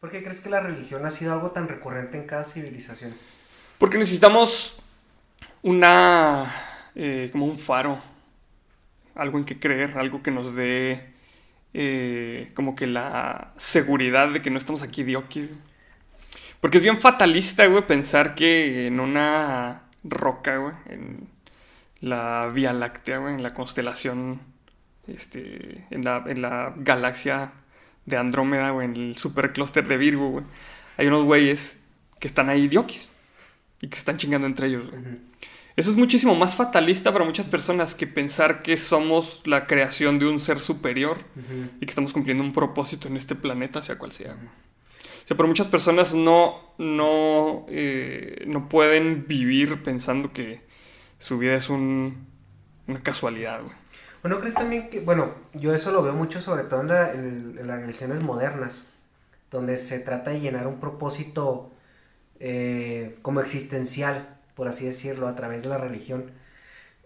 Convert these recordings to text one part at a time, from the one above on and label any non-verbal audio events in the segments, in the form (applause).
¿Por qué crees que la religión ha sido algo tan recurrente en cada civilización? Porque necesitamos una, eh, como un faro, algo en que creer, algo que nos dé eh, como que la seguridad de que no estamos aquí diokis. Porque es bien fatalista, güey, pensar que en una roca, güey, en la Vía Láctea, güey, en la constelación, este, en la, en la galaxia de Andrómeda, o en el superclúster de Virgo, güey. Hay unos güeyes que están ahí diokis y que se están chingando entre ellos, Eso es muchísimo más fatalista para muchas personas que pensar que somos la creación de un ser superior y que estamos cumpliendo un propósito en este planeta, sea cual sea. O sea, pero muchas personas no, no, eh, no pueden vivir pensando que su vida es un, una casualidad, güey. Bueno, ¿crees también que, bueno, yo eso lo veo mucho sobre todo en, las religiones modernas, donde se trata de llenar un propósito eh, como existencial, por así decirlo, a través de la religión.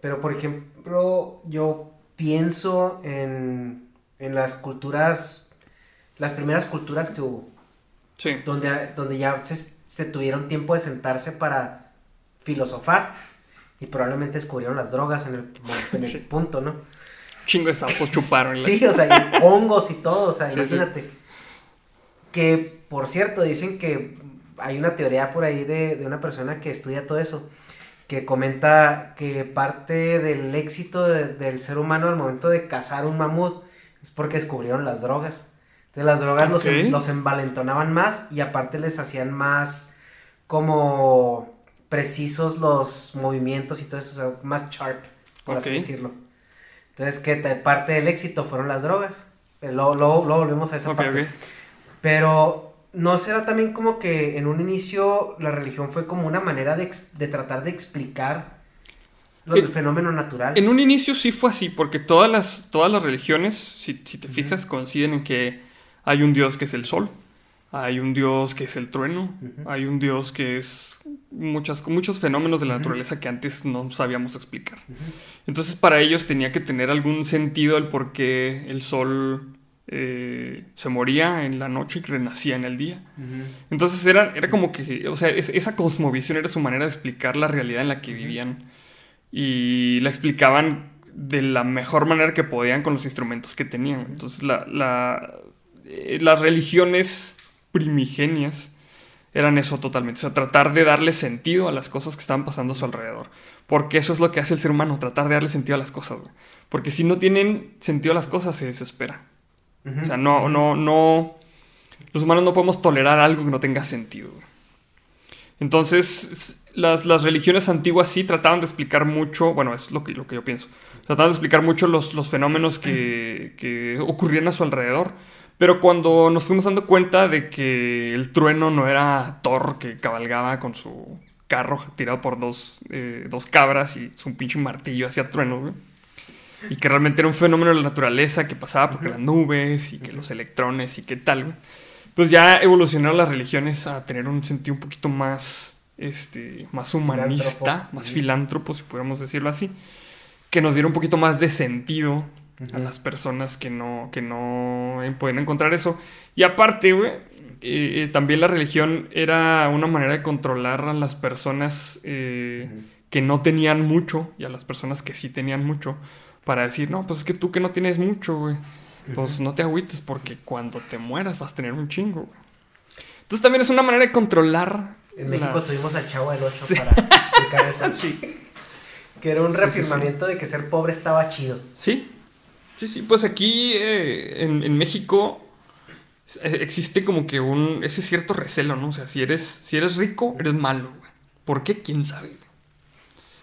Pero, por ejemplo, yo pienso en, en las culturas, las primeras culturas que hubo. Sí. Donde, donde ya se, se tuvieron tiempo de sentarse para filosofar y probablemente descubrieron las drogas en el, en el (laughs) punto, ¿no? Chingo de sapos chuparon. sí, o sea, y hongos y todo, o sea, imagínate. Que, por cierto, dicen que hay una teoría por ahí de, una persona que estudia todo eso, que comenta que parte del éxito del ser humano al momento de cazar un mamut es porque descubrieron las drogas. Entonces las drogas los, los envalentonaban más y aparte les hacían más como precisos los movimientos y todo eso, o sea, más sharp, por así decirlo. Entonces, que parte del éxito fueron las drogas. Eh, luego, luego, volvemos a esa parte. Pero, ¿no será también como que en un inicio la religión fue como una manera de, tratar de explicar el, fenómeno natural? En un inicio sí fue así, porque todas las, todas las religiones, si, te fijas, coinciden en que hay un Dios que es el sol, hay un Dios que es el trueno, hay un Dios que es muchas, muchos fenómenos de la naturaleza que antes no sabíamos explicar. Entonces para ellos tenía que tener algún sentido el por qué el sol eh, se moría en la noche y renacía en el día. Entonces era, era como que, o sea, esa cosmovisión era su manera de explicar la realidad en la que vivían y la explicaban de la mejor manera que podían con los instrumentos que tenían. Entonces la, la, eh, las religiones primigenias eran eso totalmente. O sea, tratar de darle sentido a las cosas que estaban pasando a su alrededor. Porque eso es lo que hace el ser humano, tratar de darle sentido a las cosas, Porque si no tienen sentido a las cosas, se desespera. O sea, no, no, no. Los humanos no podemos tolerar algo que no tenga sentido. Entonces, las, religiones antiguas sí trataban de explicar mucho, bueno, es lo que, lo que yo pienso, trataban de explicar mucho los, los fenómenos que, que ocurrían a su alrededor pero cuando nos fuimos dando cuenta de que el trueno no era Thor que cabalgaba con su carro tirado por dos, eh, dos cabras y su pinche martillo hacía trueno, Y que realmente era un fenómeno de la naturaleza que pasaba por las nubes y que los electrones y qué tal, Pues ya evolucionaron las religiones a tener un sentido un poquito más, este, más humanista, más filántropo, si pudiéramos decirlo así. Que nos diera un poquito más de sentido a las personas que no, que no pueden encontrar eso. Y aparte, güey, eh, eh, también la religión era una manera de controlar a las personas eh, que no tenían mucho y a las personas que sí tenían mucho. Para decir, no, pues es que tú que no tienes mucho, güey, pues no te agüites porque cuando te mueras vas a tener un chingo, Entonces también es una manera de controlar. En México tuvimos al Chavo del 8 para explicar eso. (laughs) Sí. Que era un reafirmamiento de que ser pobre estaba chido. Sí, Sí, sí, pues aquí eh, en, México eh, existe como que un ese cierto recelo, ¿no? O sea, si eres, si eres rico, eres malo, güey. ¿Por qué? ¿Quién sabe?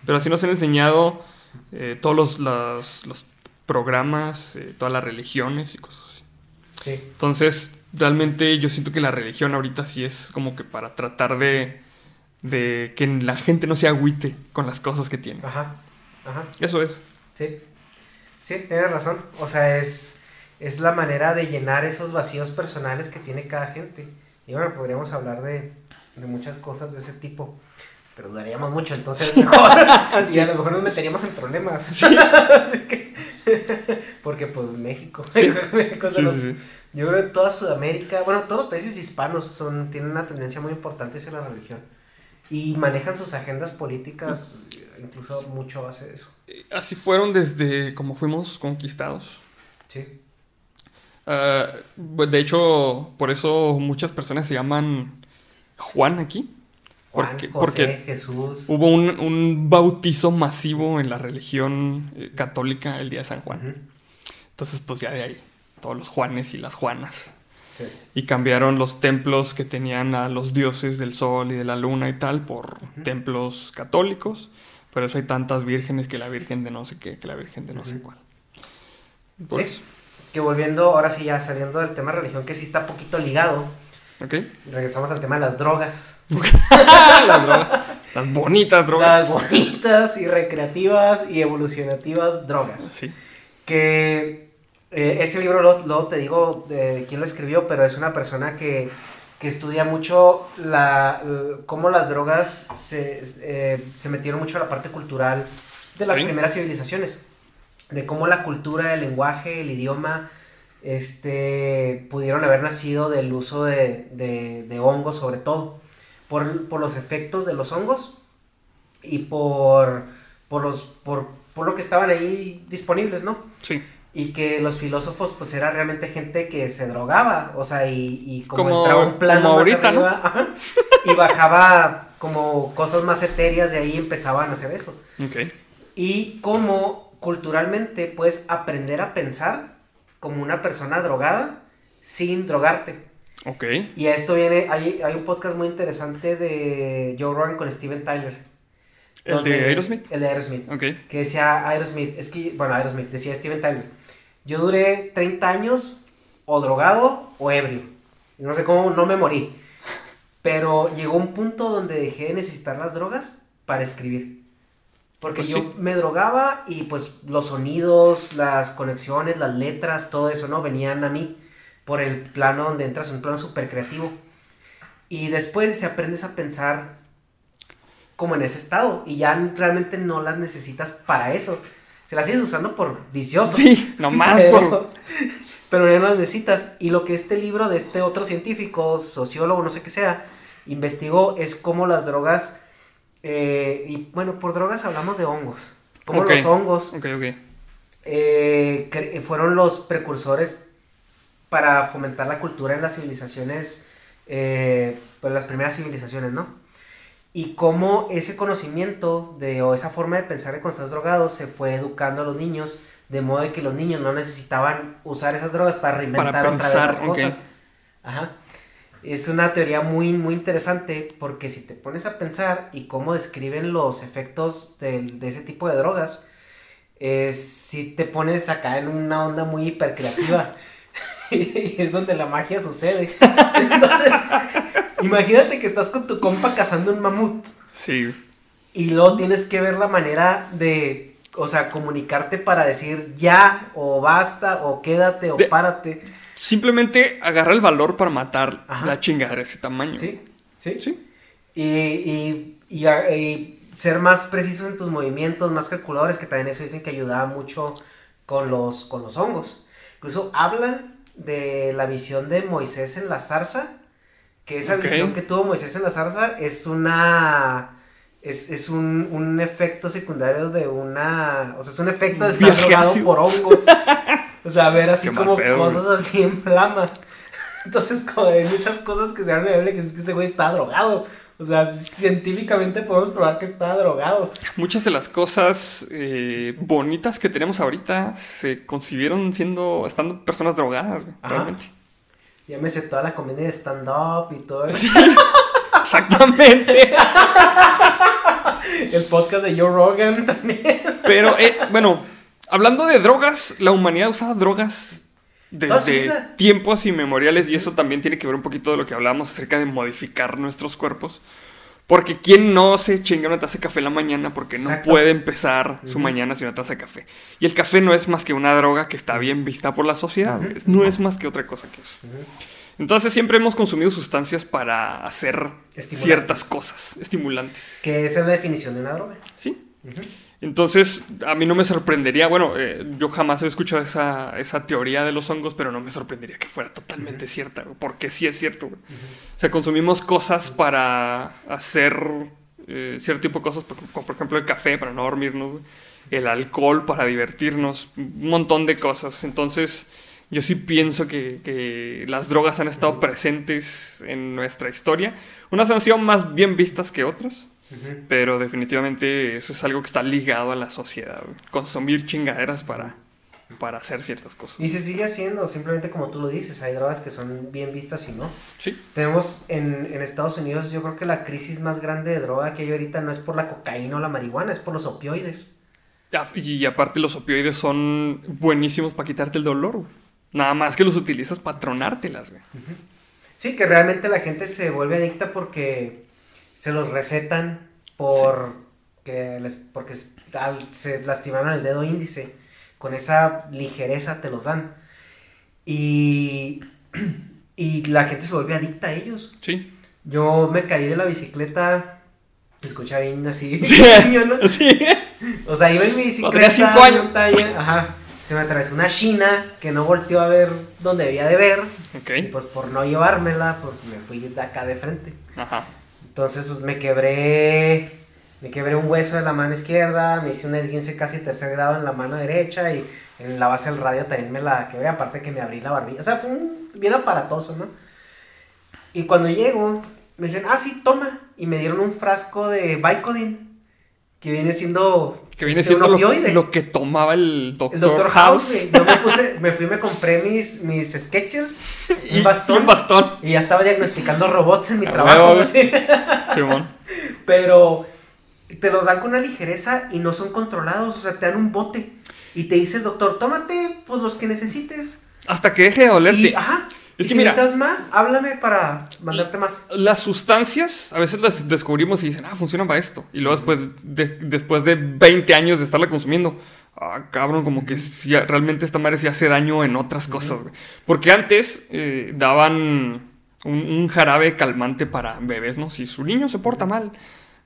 Pero así nos han enseñado eh, todos los, los, programas, todas las religiones y cosas así. Sí. Entonces, realmente yo siento que la religión ahorita sí es como que para tratar de, de que la gente no se agüite con las cosas que tiene. Ajá, ajá. Eso es. Sí. Sí, tienes razón. O sea, es, es la manera de llenar esos vacíos personales que tiene cada gente. Y bueno, podríamos hablar de, muchas cosas de ese tipo. pero duraríamos mucho, entonces mejor. (laughs) y a lo mejor nos meteríamos en problemas. (laughs) (laughs) Porque pues México. yo creo que toda Sudamérica, bueno, todos los países hispanos son, tienen una tendencia muy importante hacia la religión. Y manejan sus agendas políticas, incluso mucho a base de eso. Así fueron desde como fuimos conquistados. Sí. Ah, de hecho, por eso muchas personas se llaman Juan aquí. porque, Jesús. Hubo un, bautizo masivo en la religión eh, católica el día de San Juan. Entonces, pues ya de ahí, todos los Juanes y las Juanas. Y cambiaron los templos que tenían a los dioses del sol y de la luna y tal por templos católicos. Por eso hay tantas vírgenes que la virgen de no sé qué, que la virgen de no sé cuál. Por eso. Que volviendo, ahora sí ya saliendo del tema de religión, que sí está poquito ligado. Ok. Regresamos al tema de las drogas. (laughs) (laughs) las drogas. Las bonitas drogas. Las bonitas y recreativas y evolucionativas drogas. Sí. Que eh, ese libro, luego, te digo de quién lo escribió, pero es una persona que, estudia mucho la, cómo las drogas eh, se, metieron mucho a la parte cultural de las primeras civilizaciones. De cómo la cultura, el lenguaje, el idioma, este, pudieron haber nacido del uso de, hongos sobre todo. Por, los efectos de los hongos y por, por, los, por, por lo que estaban ahí disponibles, ¿no? Sí y que los filósofos pues era realmente gente que se drogaba, o sea, y, como, entraba un plano más arriba, y bajaba como cosas más etéreas de ahí empezaban a hacer eso. Y como culturalmente puedes aprender a pensar como una persona drogada sin drogarte. Ok. Y a esto viene, hay, hay un podcast muy interesante de Joe Rogan con Steven Tyler. ¿El de Aerosmith? El de Aerosmith. Ok. Que decía Aerosmith, es que, bueno, Aerosmith, decía Steven Tyler yo duré 30 años o drogado o ebrio. No sé cómo, no me morí. Pero llegó un punto donde dejé de necesitar las drogas para escribir. Porque pues yo me drogaba y pues los sonidos, las conexiones, las letras, todo eso, ¿no? Venían a mí por el plano donde entras en un plano súper creativo. Y después se aprendes a pensar como en ese estado y ya realmente no las necesitas para eso se la sigues usando por vicioso. Sí, (laughs) nomás pero, por. Pero ya no las necesitas. Y lo que este libro de este otro científico, sociólogo, no sé qué sea, investigó es cómo las drogas. Eh, y bueno, por drogas hablamos de hongos. Cómo los hongos. Eh, fueron los precursores para fomentar la cultura en las civilizaciones. Eh, pues las primeras civilizaciones, ¿no? Y cómo ese conocimiento de, o esa forma de pensar de cuando estás drogado se fue educando a los niños, de modo de que los niños no necesitaban usar esas drogas para reinventar otra vez las cosas. Ajá. Es una teoría muy, muy interesante porque si te pones a pensar y cómo describen los efectos de, ese tipo de drogas, si te pones acá en una onda muy hipercreativa. (laughs) y es donde la magia sucede. (laughs) Entonces, imagínate que estás con tu compa cazando un mamut. Sí. Y luego tienes que ver la manera de, o sea, comunicarte para decir ya, o basta, o quédate, o párate. Simplemente agarra el valor para matar la chingadera de ese tamaño. Sí, sí. Sí. Y, y, ser más precisos en tus movimientos, más calculadores, que también eso dicen que ayudaba mucho con los, con los hongos. Incluso hablan de la visión de Moisés en la zarza, que esa visión que tuvo Moisés en la zarza es una... Es, un, efecto secundario de una... O sea, es un efecto de estar drogado por hongos. o sea, ver así (laughs) como cosas así en flamas. Entonces, como hay muchas cosas que se dan en que es que ese güey está drogado. O sea, científicamente podemos probar que está drogado. Muchas de las cosas eh, bonitas que tenemos ahorita se concibieron siendo, estando personas drogadas, realmente. Ya me sé toda la comedia de stand-up y todo eso. Sí, (laughs) exactamente. (laughs) El podcast de Joe Rogan también. Pero, eh, bueno, hablando de drogas, la humanidad usaba drogas desde tiempos inmemoriales y eso también tiene que ver un poquito de lo que hablábamos acerca de modificar nuestros cuerpos. Porque ¿quién no se chinga una taza de café en la mañana porque no puede empezar su mañana sin una taza de café? Y el café no es más que una droga que está bien vista por la sociedad. No es más que otra cosa que eso. Entonces siempre hemos consumido sustancias para hacer ciertas cosas estimulantes. Que esa es la definición de una droga. Sí. Entonces, a mí no me sorprendería, bueno, eh, yo jamás he escuchado esa, esa, teoría de los hongos, pero no me sorprendería que fuera totalmente cierta, porque sí es cierto. O sea, consumimos cosas para hacer eh, cierto tipo de cosas, como por ejemplo el café para no dormirnos, el alcohol para divertirnos, un montón de cosas. Entonces, yo sí pienso que, que, las drogas han estado presentes en nuestra historia. Unas han sido más bien vistas que otras, pero definitivamente eso es algo que está ligado a la sociedad. Consumir chingaderas para, para hacer ciertas cosas. Y se sigue haciendo, simplemente como tú lo dices, hay drogas que son bien vistas y no. Sí. Tenemos en, en Estados Unidos, yo creo que la crisis más grande de droga que hay ahorita no es por la cocaína o la marihuana, es por los opioides. Ah, y aparte los opioides son buenísimos para quitarte el dolor, güey. Nada más que los utilizas para tronártelas, güey. Sí, que realmente la gente se vuelve adicta porque se los recetan por que les, porque se lastimaron el dedo índice. Con esa ligereza te los dan. Y, (clears throat) y la gente se vuelve adicta a ellos. Sí. Yo me caí de la bicicleta. Escucha bien así. (laughs) Sí. O sea, iba en mi bicicleta. Cinco años. ajá se me atravesó una china que no volteó a ver donde debía de ver. Ok. Y pues por no llevármela, pues me fui de acá de frente. Ajá. Entonces, pues me quebré. Me quebré un hueso de la mano izquierda, me hice un esguince casi tercer grado en la mano derecha y en la base del radio también me la quebré, aparte que me abrí la barbilla. O sea, fue bien aparatoso, ¿no? Y cuando llego, me dicen, ah, sí, toma. Y me dieron un frasco de Vicodin, que viene siendo que viene este, siendo lo, lo, que tomaba el Doctor, el Doctor House. Yo me puse, me fui, me compré mis, mis sketchers, (laughs) un bastón. Y un bastón. Y ya estaba diagnosticando robots en mi trabajo. (laughs) Simón. Pero te los dan con una ligereza y no son controlados. O sea, te dan un bote. Y te dice el doctor, tómate pues los que necesites. Hasta que deje de dolerte. Y, ajá. Es que si necesitas más, háblame para mandarte más. Las sustancias, a veces las descubrimos y dicen, ah, funcionan para esto. Y luego después de, después de 20 años de estarla consumiendo, ah, cabrón, como que realmente esta madre sí hace daño en otras cosas, Porque antes eh, daban un, jarabe calmante para bebés, ¿no? Si su niño se porta mal,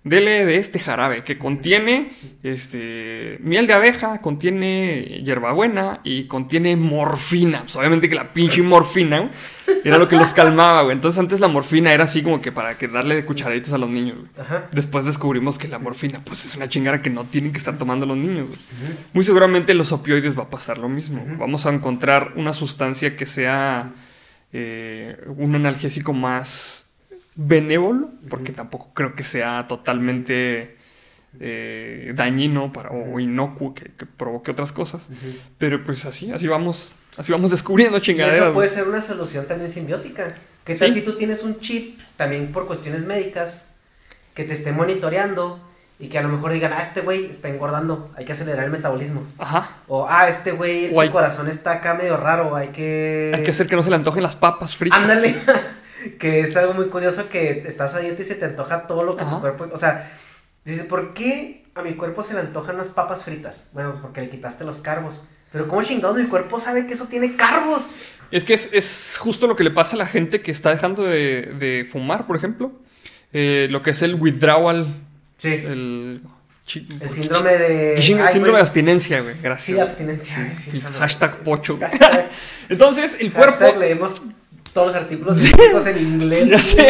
dele de este jarabe que contiene este, miel de abeja, contiene hierbabuena y contiene morfina. Pues obviamente que la pinche morfina era lo que los calmaba, güey. Entonces antes la morfina era así como que para que darle de cucharaditas a los niños, Después descubrimos que la morfina pues es una chingada que no tienen que estar tomando los niños, Muy seguramente los opioides va a pasar lo mismo. Vamos a encontrar una sustancia que sea eh, un analgésico más benévolo, porque tampoco creo que sea totalmente eh, dañino para, o inocuo que, provoque otras cosas. Pero pues así, así vamos, así vamos descubriendo chingaderas. eso puede ser una solución también simbiótica. ¿Qué tal si tú tienes un chip, también por cuestiones médicas, que te esté monitoreando y que a lo mejor digan, ah, este güey está engordando, hay que acelerar el metabolismo. Ajá. O, ah, este güey, su corazón está acá medio raro, hay que... Hay que hacer que no se le antojen las papas fritas. Ándale. (laughs) que es algo muy curioso que estás a dieta y se te antoja todo lo que tu cuerpo, o sea, dice, ¿por qué a mi cuerpo se le antojan las papas fritas? Bueno, porque le quitaste los carbos. Pero ¿cómo chingados mi cuerpo sabe que eso tiene carbos? Es que es, justo lo que le pasa a la gente que está dejando de, fumar, por ejemplo. Eh, lo que es el withdrawal. Sí. El, el síndrome de. síndrome de abstinencia, güey. Gracias. Sí, de abstinencia. hashtag pocho. (laughs) Entonces, el cuerpo. leemos todos los artículos en inglés. (laughs)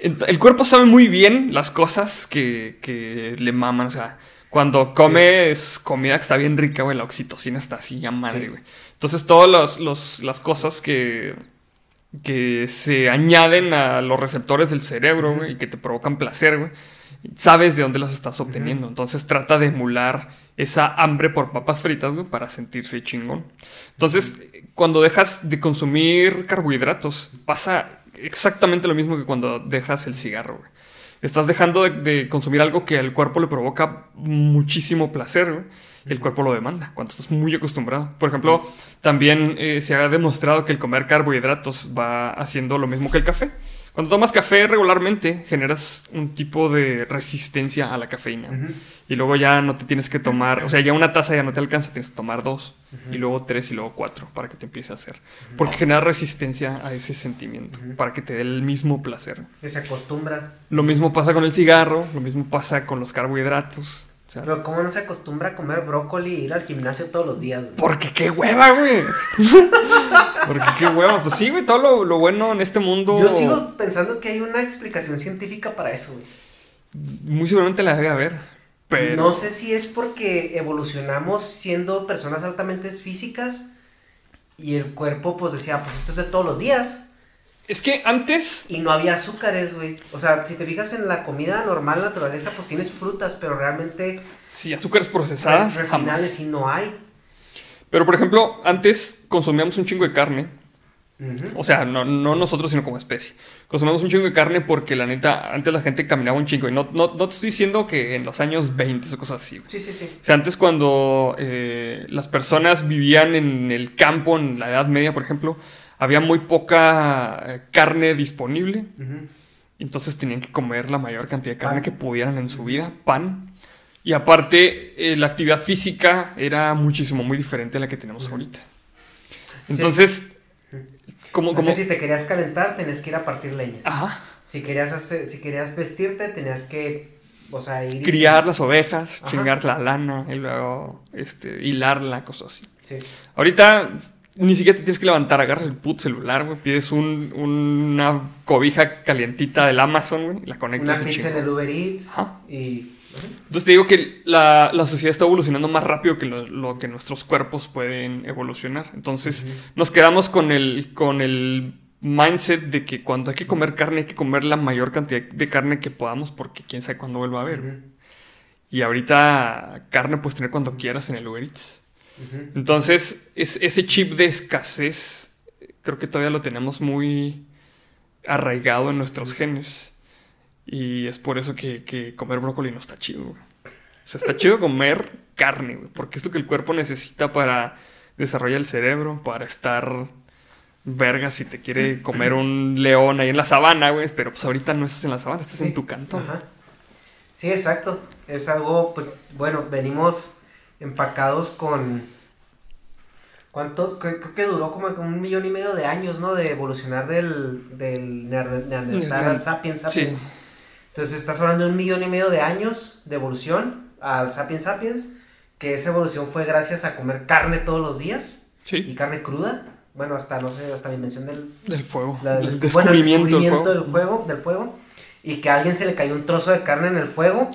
El cuerpo sabe muy bien las cosas que, le maman. O sea, cuando comes comida que está bien rica, güey, la oxitocina está así a madre, güey. Entonces, todas las cosas que, que se añaden a los receptores del cerebro, güey, y que te provocan placer, güey, sabes de dónde las estás obteniendo. Entonces, trata de emular esa hambre por papas fritas, güey, para sentirse chingón. Entonces, cuando dejas de consumir carbohidratos, pasa exactamente lo mismo que cuando dejas el cigarro, güey. Estás dejando de, consumir algo que al cuerpo le provoca muchísimo placer, güey. el cuerpo lo demanda, cuando estás muy acostumbrado. Por ejemplo, también eh, se ha demostrado que el comer carbohidratos va haciendo lo mismo que el café. Cuando tomas café regularmente, generas un tipo de resistencia a la cafeína. Y luego ya no te tienes que tomar, o sea, ya una taza ya no te alcanza, tienes que tomar dos, y luego tres y luego cuatro para que te empiece a hacer. Porque genera resistencia a ese sentimiento, para que te dé el mismo placer. Que se acostumbra. Lo mismo pasa con el cigarro, lo mismo pasa con los carbohidratos. Pero ¿cómo no se acostumbra a comer brócoli e ir al gimnasio todos los días, güey? Porque qué hueva, güey. (laughs) Porque qué hueva. Pues sí, güey, todo lo, bueno en este mundo. Yo sigo pensando que hay una explicación científica para eso, güey. Muy seguramente la debe haber. Pero... No sé si es porque evolucionamos siendo personas altamente físicas y el cuerpo pues decía, pues esto es de todos los días. Es que antes. Y no había azúcares, güey. O sea, si te fijas en la comida normal, naturaleza, pues tienes frutas, pero realmente. Sí, azúcares procesadas. Refinales y no hay. Pero por ejemplo, antes consumíamos un chingo de carne. O sea, no, nosotros, sino como especie. Consumíamos un chingo de carne porque la neta, antes la gente caminaba un chingo. Y no, no, te estoy diciendo que en los años 20 o cosas así. Sí, sí, sí. O sea, antes cuando eh, las personas vivían en el campo, en la Edad Media, por ejemplo, había muy poca eh, carne disponible. Entonces tenían que comer la mayor cantidad de carne que pudieran en su vida, pan. Y aparte, eh, la actividad física era muchísimo, muy diferente a la que tenemos ahorita. Entonces, como, como... si te querías calentar, tenías que ir a partir leña. Ajá. Si querías, hacer, si querías vestirte, tenías que, o sea, ir... Criar las ovejas, chingar la lana y luego este, hilarla, cosas así. Sí. Ahorita ni siquiera te tienes que levantar, agarras el puto celular, güey, pides un, una cobija calientita del Amazon, güey, la conectas. Una pizza en el Uber Eats y... Entonces te digo que la, sociedad está evolucionando más rápido que lo, que nuestros cuerpos pueden evolucionar. Entonces nos quedamos con el, con el mindset de que cuando hay que comer carne hay que comer la mayor cantidad de carne que podamos porque quién sabe cuándo vuelva a haber. Y ahorita carne puedes tener cuando quieras en el Uber Eats. Entonces, es, ese chip de escasez creo que todavía lo tenemos muy arraigado en nuestros genes. Y es por eso que, comer brócoli no está chido, O sea, está chido comer carne, porque es lo que el cuerpo necesita para desarrollar el cerebro, para estar verga si te quiere comer un león ahí en la sabana, güey. Pero pues ahorita no estás en la sabana, estás en tu canto. Sí, exacto. Es algo, pues, bueno, venimos empacados con... ¿Cuántos? Creo, que duró como un millón y medio de años, ¿no? De evolucionar del, del Neandertal al Sapiens Sapiens. Entonces estás hablando de un millón y medio de años de evolución al Sapiens Sapiens, que esa evolución fue gracias a comer carne todos los días. Sí. Y carne cruda. Bueno, hasta, no sé, hasta la invención del... Del fuego. el descubrimiento, del, fuego. del fuego. Y que a alguien se le cayó un trozo de carne en el fuego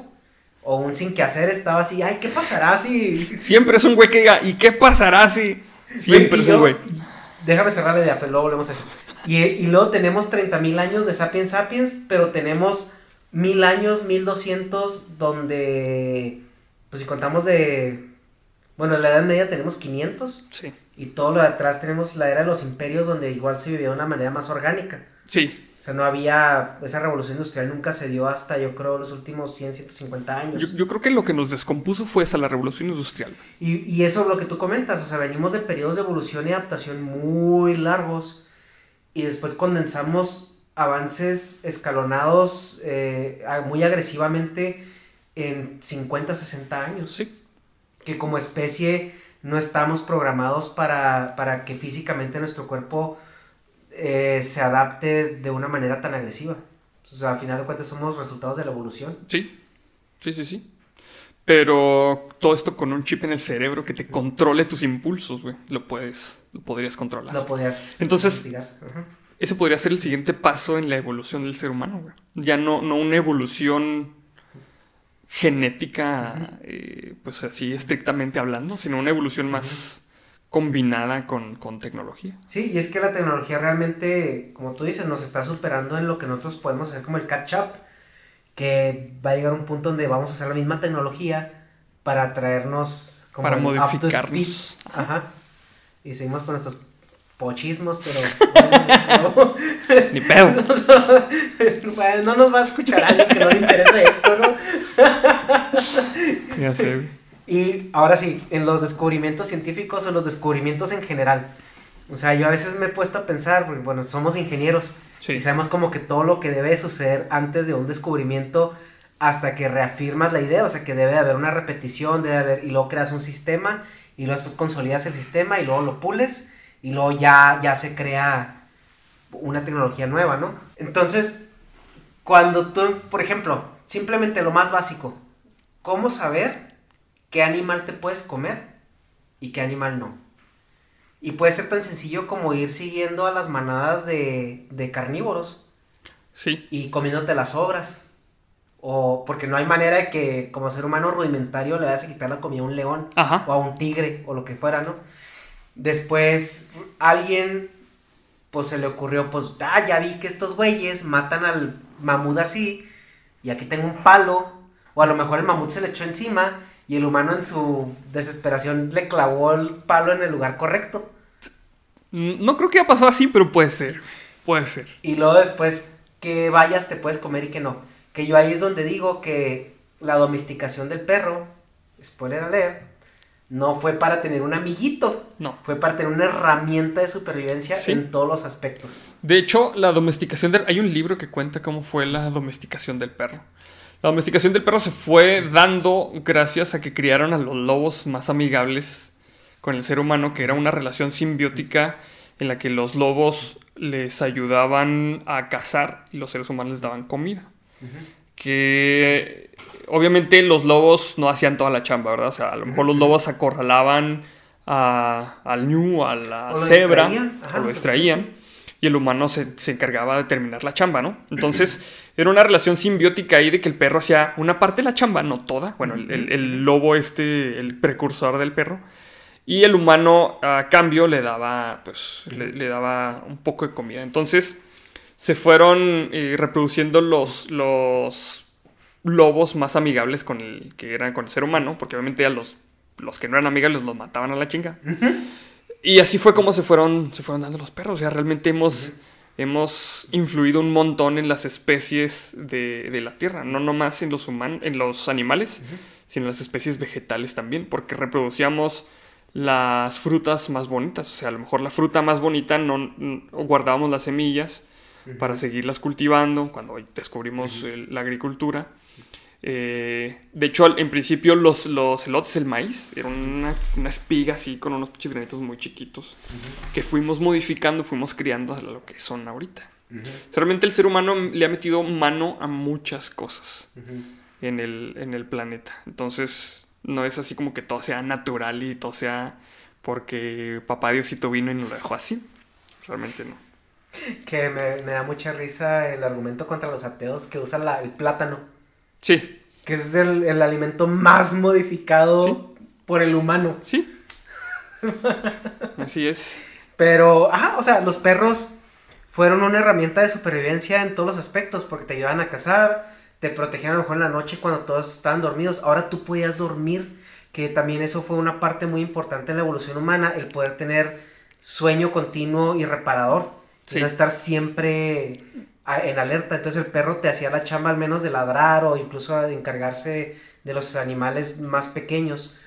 o un sin que hacer estaba así, ay, ¿qué pasará si...? Siempre es un güey que diga, ¿y qué pasará si...? Siempre es un güey. Déjame cerrar la idea, pero luego volvemos a eso. Y, y luego tenemos 30 mil años de Sapiens Sapiens, pero tenemos mil años, 1200, donde, pues si contamos de, bueno, en la Edad Media tenemos 500. Sí. Y todo lo de atrás tenemos la era de los imperios, donde igual se vivía de una manera más orgánica. Sí. O sea, no había, esa revolución industrial nunca se dio hasta, yo creo, los últimos 100, 150 años. Yo, creo que lo que nos descompuso fue esa, la revolución industrial. Y, y eso es lo que tú comentas, o sea, venimos de periodos de evolución y adaptación muy largos y después condensamos avances escalonados eh, muy agresivamente en 50, 60 años. Sí. Que como especie no estamos programados para, para que físicamente nuestro cuerpo eh, se adapte de una manera tan agresiva. O sea, al final de cuentas somos resultados de la evolución. Sí, sí, sí, sí. Pero todo esto con un chip en el cerebro que te controle tus impulsos, güey. Lo puedes, lo podrías controlar. Lo podrías. Entonces, ese podría ser el siguiente paso en la evolución del ser humano, güey. Ya no, no una evolución genética, eh, pues así estrictamente hablando, sino una evolución más combinada con, tecnología. Sí, y es que la tecnología realmente, como tú dices, nos está superando en lo que nosotros podemos hacer como el catch-up, que va a llegar un punto donde vamos a usar la misma tecnología para traernos como para modificarnos. Ajá. Y seguimos con nuestros pochismos, pero (laughs) ni pedo. (laughs) bueno, no nos va a escuchar alguien que no le interese esto, ¿no? ya sé. Y ahora sí, en los descubrimientos científicos o los descubrimientos en general. O sea, yo a veces me he puesto a pensar, porque bueno, somos ingenieros y sabemos como que todo lo que debe suceder antes de un descubrimiento hasta que reafirmas la idea, o sea, que debe de haber una repetición, debe haber, y luego creas un sistema, y luego después consolidas el sistema, y luego lo pules, y luego ya, ya se crea una tecnología nueva, ¿no? Entonces, cuando tú, por ejemplo, simplemente lo más básico, ¿cómo saber qué animal te puedes comer y qué animal no? Y puede ser tan sencillo como ir siguiendo a las manadas de, de carnívoros. Sí. Y comiéndote las obras. O porque no hay manera de que como ser humano rudimentario le vayas a quitar la comida a un león o a un tigre o lo que fuera, ¿no? Después alguien pues se le ocurrió, pues, ah, ya vi que estos güeyes matan al mamut así y aquí tengo un palo. O a lo mejor el mamut se le echó encima y el humano en su desesperación le clavó el palo en el lugar correcto. No creo que haya pasado así, pero puede ser. Puede ser. Y luego después que vayas te puedes comer y que no. Que yo ahí es donde digo que la domesticación del perro, spoiler alert, no fue para tener un amiguito. No. Fue para tener una herramienta de supervivencia en todos los aspectos. De hecho, la domesticación del... Hay un libro que cuenta cómo fue la domesticación del perro. La domesticación del perro se fue dando gracias a que criaron a los lobos más amigables con el ser humano, que era una relación simbiótica en la que los lobos les ayudaban a cazar y los seres humanos les daban comida. Que obviamente los lobos no hacían toda la chamba, ¿verdad? O sea, a lo mejor los lobos acorralaban al ñu, a la cebra, o lo extraían, y el humano se, encargaba de terminar la chamba, ¿no? Entonces, (clears throat) era una relación simbiótica ahí de que el perro hacía una parte de la chamba, no toda, bueno, el, lobo este, el precursor del perro, y el humano a cambio le daba, pues, le daba un poco de comida. Entonces, se fueron eh, reproduciendo los, los lobos más amigables con el que eran con el ser humano, porque obviamente a los, los que no eran amigables los mataban a la chinga. Y así fue como se fueron, se fueron dando los perros. O sea, realmente hemos, hemos influido un montón en las especies de, de la Tierra, no nomás en los, humanos en los animales, sino en las especies vegetales también, porque reproducíamos las frutas más bonitas. O sea, a lo mejor la fruta más bonita no guardábamos las semillas para seguirlas cultivando cuando descubrimos la agricultura. Eh, de hecho, en principio los, los elotes, el maíz, era una, espiga así con unos granitos muy chiquitos que fuimos modificando, fuimos criando a lo que son ahorita. Realmente el ser humano le ha metido mano a muchas cosas en, el, en el planeta. Entonces, no es así como que todo sea natural y todo sea porque papá Diosito vino y nos lo dejó así. Realmente no. Que me, da mucha risa el argumento contra los ateos que usan el plátano. Sí. Que es el, alimento más modificado por el humano. Sí. Así es. Pero, ajá, o sea, los perros fueron una herramienta de supervivencia en todos los aspectos porque te ayudaban a cazar, te protegían a lo mejor en la noche cuando todos estaban dormidos. Ahora tú podías dormir, que también eso fue una parte muy importante en la evolución humana, el poder tener sueño continuo y reparador. No estar siempre en alerta. Entonces el perro te hacía la chamba al menos de ladrar o incluso de encargarse de los animales más pequeños.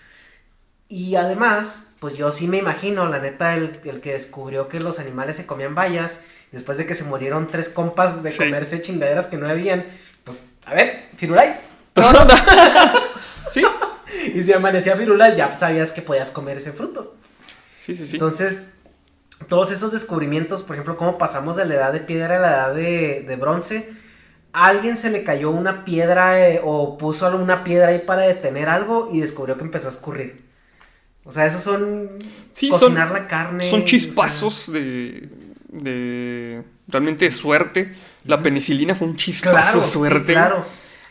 Y además, pues yo sí me imagino, la neta, el, que descubrió que los animales se comían bayas, después de que se murieron tres compas de comerse chingaderas que no habían, pues, a ver, Firulais. (laughs) sí. y si amanecía Firulais, ya sabías que podías comer ese fruto. Sí, sí, sí. Entonces, todos esos descubrimientos, por ejemplo, cómo pasamos de la edad de piedra a la edad de, bronce, a alguien se le cayó una piedra eh, o puso una piedra ahí para detener algo y descubrió que empezó a escurrir. O sea, esos son cocinar la carne. Son chispazos de, de, realmente de suerte. La penicilina fue un chispazo de suerte. claro.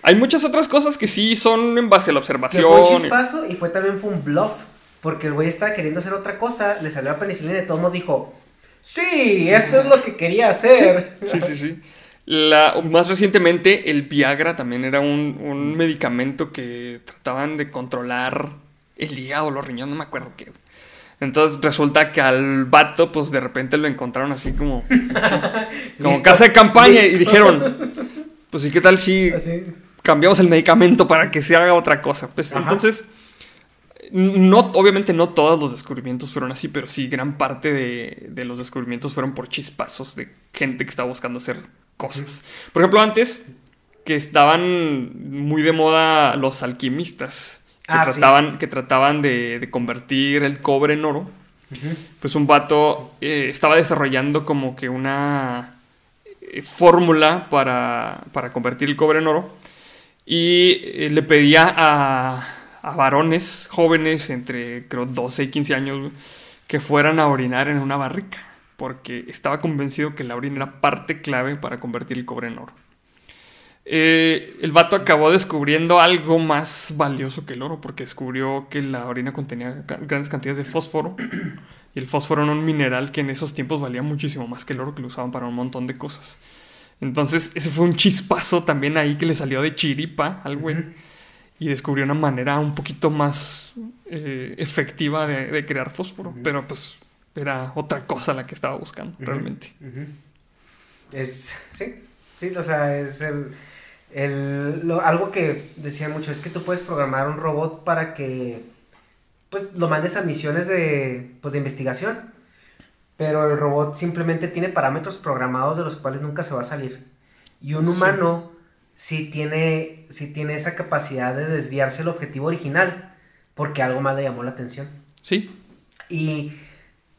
Hay muchas otras cosas que sí son en base a la observación. fue un chispazo y fue también fue un bluff. Porque el güey estaba queriendo hacer otra cosa, le salió la penicilina y de todos modos dijo, sí, esto es lo que quería hacer. Sí, sí, sí. La, más recientemente, el Viagra también era un, medicamento que trataban de controlar el hígado, los riñones, no me acuerdo qué. Entonces resulta que al vato, pues de repente lo encontraron así como, (laughs) como casa de campaña y dijeron, (laughs) pues sí, ¿qué tal si cambiamos el medicamento para que se haga otra cosa? Pues entonces no, obviamente no todos los descubrimientos fueron así, pero sí gran parte de, de los descubrimientos fueron por chispazos de gente que estaba buscando hacer cosas. Por ejemplo, antes que estaban muy de moda los alquimistas, que Ah, sí. trataban, que trataban de, de convertir el cobre en oro. Pues un vato eh, estaba desarrollando como que una eh, fórmula para, para convertir el cobre en oro. Y eh, le pedía a, a varones jóvenes entre creo 12 y 15 años que fueran a orinar en una barrica. Porque estaba convencido que la orina era parte clave para convertir el cobre en oro. Eh, el vato acabó descubriendo algo más valioso que el oro, porque descubrió que la orina contenía grandes cantidades de fósforo. Y el fósforo era un mineral que en esos tiempos valía muchísimo más que el oro, que lo usaban para un montón de cosas. Entonces, ese fue un chispazo también ahí que le salió de chiripa al güey. Y descubrió una manera un poquito más eh, efectiva de, de crear fósforo. Pero pues era otra cosa la que estaba buscando, Ujú. realmente. Ujú. Es, sí, sí, o sea, es el, el- lo- algo que decía mucho, es que tú puedes programar un robot para que, pues, lo mandes a misiones de, pues, de investigación, pero el robot simplemente tiene parámetros programados de los cuales nunca se va a salir. Y un humano sí tiene, sí tiene esa capacidad de desviarse del objetivo original, porque algo más le llamó la atención. Sí, Y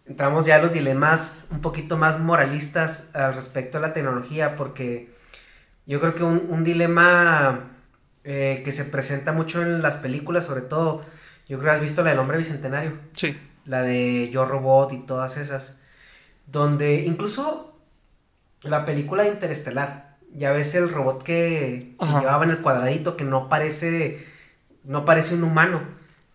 entramos ya a los dilemas un poquito más moralistas al respecto a la tecnología, porque yo creo que un, un dilema eh, que se presenta mucho en las películas, sobre todo, yo creo que has visto la del hombre bicentenario, sí. la de Yo Robot y todas esas, donde incluso la película de Interestelar, ya ves el robot que, llevaba en el cuadradito, que no parece, no parece un humano,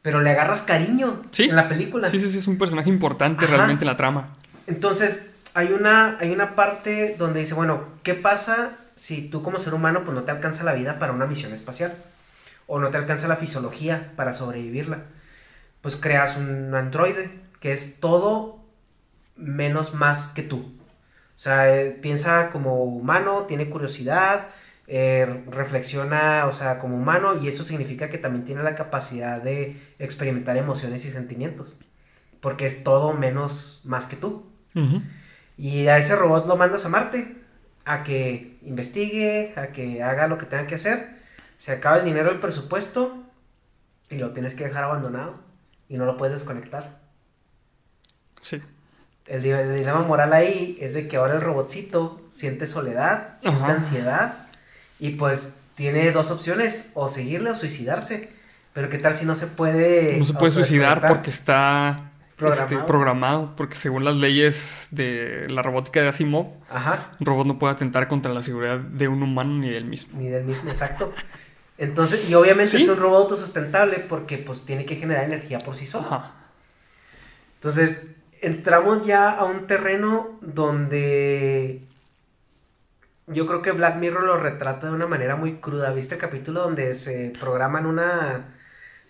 pero le agarras cariño Sí. en la película. Sí, sí, sí, es un personaje importante Ajá. realmente en la trama. Entonces, hay una, hay una parte donde dice, bueno, ¿qué pasa si tú como ser humano pues no te alcanza la vida para una misión espacial? O no te alcanza la fisiología para sobrevivirla. Pues creas un androide que es todo menos más que tú. O sea, eh, piensa como humano, tiene curiosidad, eh, reflexiona, o sea, como humano, y eso significa que también tiene la capacidad de experimentar emociones y sentimientos. Porque es todo menos más que tú. Y a ese robot lo mandas a Marte a que investigue, a que haga lo que tenga que hacer. Se acaba el dinero del presupuesto y lo tienes que dejar abandonado y no lo puedes desconectar. Sí. El, el dilema moral ahí es de que ahora el robotcito siente soledad, siente Ajá. ansiedad y pues tiene dos opciones, o seguirle o suicidarse. Pero qué tal si no se puede... No se puede suicidar porque está Programado. programado. programado, porque según las leyes de la robótica de Asimov, Ajá. un robot no puede atentar contra la seguridad de un humano ni del mismo. Ni del mismo, exacto. Entonces, y obviamente Sí. es un robot autosustentable porque pues tiene que generar energía por sí solo. Ajá. Entonces, entramos ya a un terreno donde yo creo que Black Mirror lo retrata de una manera muy cruda. ¿Viste el capítulo donde se programan una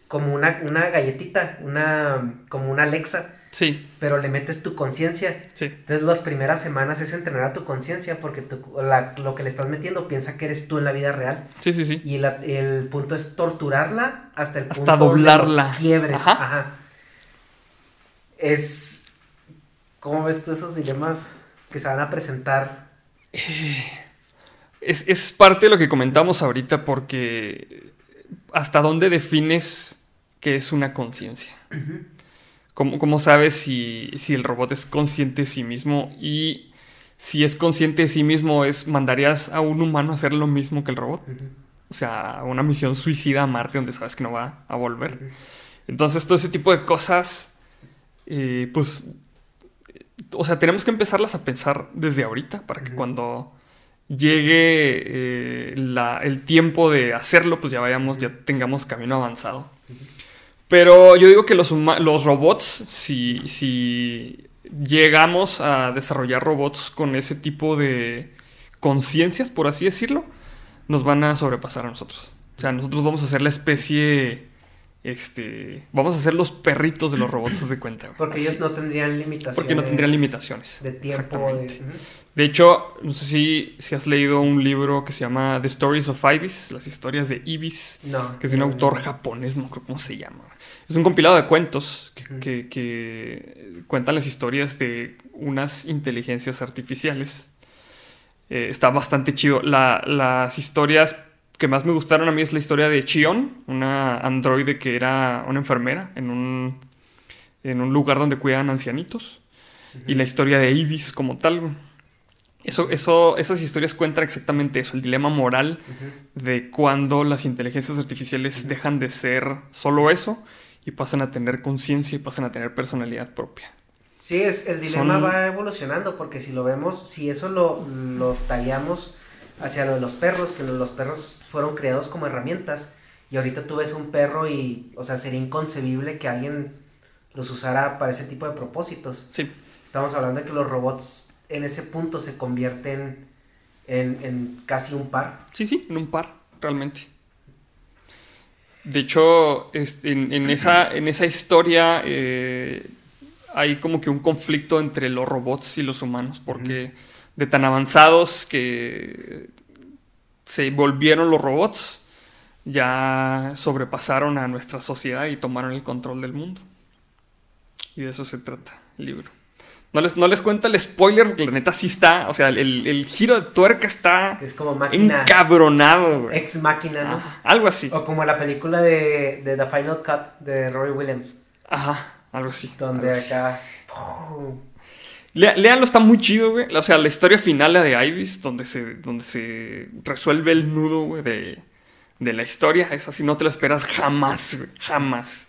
como una, una galletita, una como una Alexa, Sí, pero le metes tu conciencia? sí. Entonces las primeras semanas es entrenar a tu conciencia porque tu- la- lo que le estás metiendo piensa que eres tú en la vida real. Sí, sí, sí. Y la- el punto es torturarla hasta el Hasta punto donde doblarla. lo quiebres. Ajá. Ajá. Es. ¿Cómo ves tú esos dilemas que se van a presentar? Es, es parte de lo que comentamos ahorita porque hasta dónde defines que es una conciencia. ¿Cómo, cómo sabes si, si el robot es consciente de sí mismo? Y si es consciente de sí mismo, es ¿mandarías a un humano a hacer lo mismo que el robot? O sea, una misión suicida a Marte donde sabes que no va a volver. Entonces, todo ese tipo de cosas, eh, pues, eh, o sea, tenemos que empezarlas a pensar desde ahorita para que cuando llegue eh, la- el tiempo de hacerlo, pues ya vayamos, ya tengamos camino avanzado. Pero yo digo que los, los robots, si, si llegamos a desarrollar robots con ese tipo de conciencias, por así decirlo, nos van a sobrepasar a nosotros. O sea, nosotros vamos a ser la especie este, vamos a ser los perritos de los robots, de cuenta. Porque ellos no tendrían limitaciones. Porque no tendrían limitaciones. De tiempo. De... de... hecho, no sé si, si has leído un libro que se llama The Stories of Ibis, las historias de Ibis, no, que es de un autor japonés, no creo cómo se llama. Es un compilado de cuentos que, que, cuentan las historias de unas inteligencias artificiales. Eh, está bastante chido. La, las historias que más me gustaron a mí es la historia de Chion, una androide que era una enfermera en un, en un lugar donde cuidan ancianitos. Y la historia de Ibis como tal. Eso, eso, esas historias cuentan exactamente eso, el dilema moral de cuando las inteligencias artificiales dejan de ser solo eso y pasan a tener conciencia y pasan a tener personalidad propia. Sí, es, el dilema va evolucionando, porque si lo vemos, si eso lo, lo tallamos hacia lo de los perros, que los perros fueron creados como herramientas, y ahorita tú ves un perro y, o sea, sería inconcebible que alguien los usara para ese tipo de propósitos. Sí. Estamos hablando de que los robots en ese punto se convierten en, en casi un par. Sí, sí, en un par, realmente. De hecho, en, esa, en esa historia eh, hay como que un conflicto entre los robots y los humanos, porque de tan avanzados que se volvieron los robots, ya sobrepasaron a nuestra sociedad y tomaron el control del mundo. Y de eso se trata el libro. No les, no les cuento el spoiler, porque la neta sí está. O sea, el, giro de tuerca está. Es como máquina. Encabronado, Ex máquina, ¿no? algo así. O como la película de, de, The Final Cut de Rory Williams. Ajá, algo así. Donde acá. Leanlo, está muy chido, güey. O sea, la historia final, la de Ibis, donde se, donde se resuelve el nudo, güey, de, de la historia. Es así, no te lo esperas jamás, güey. Jamás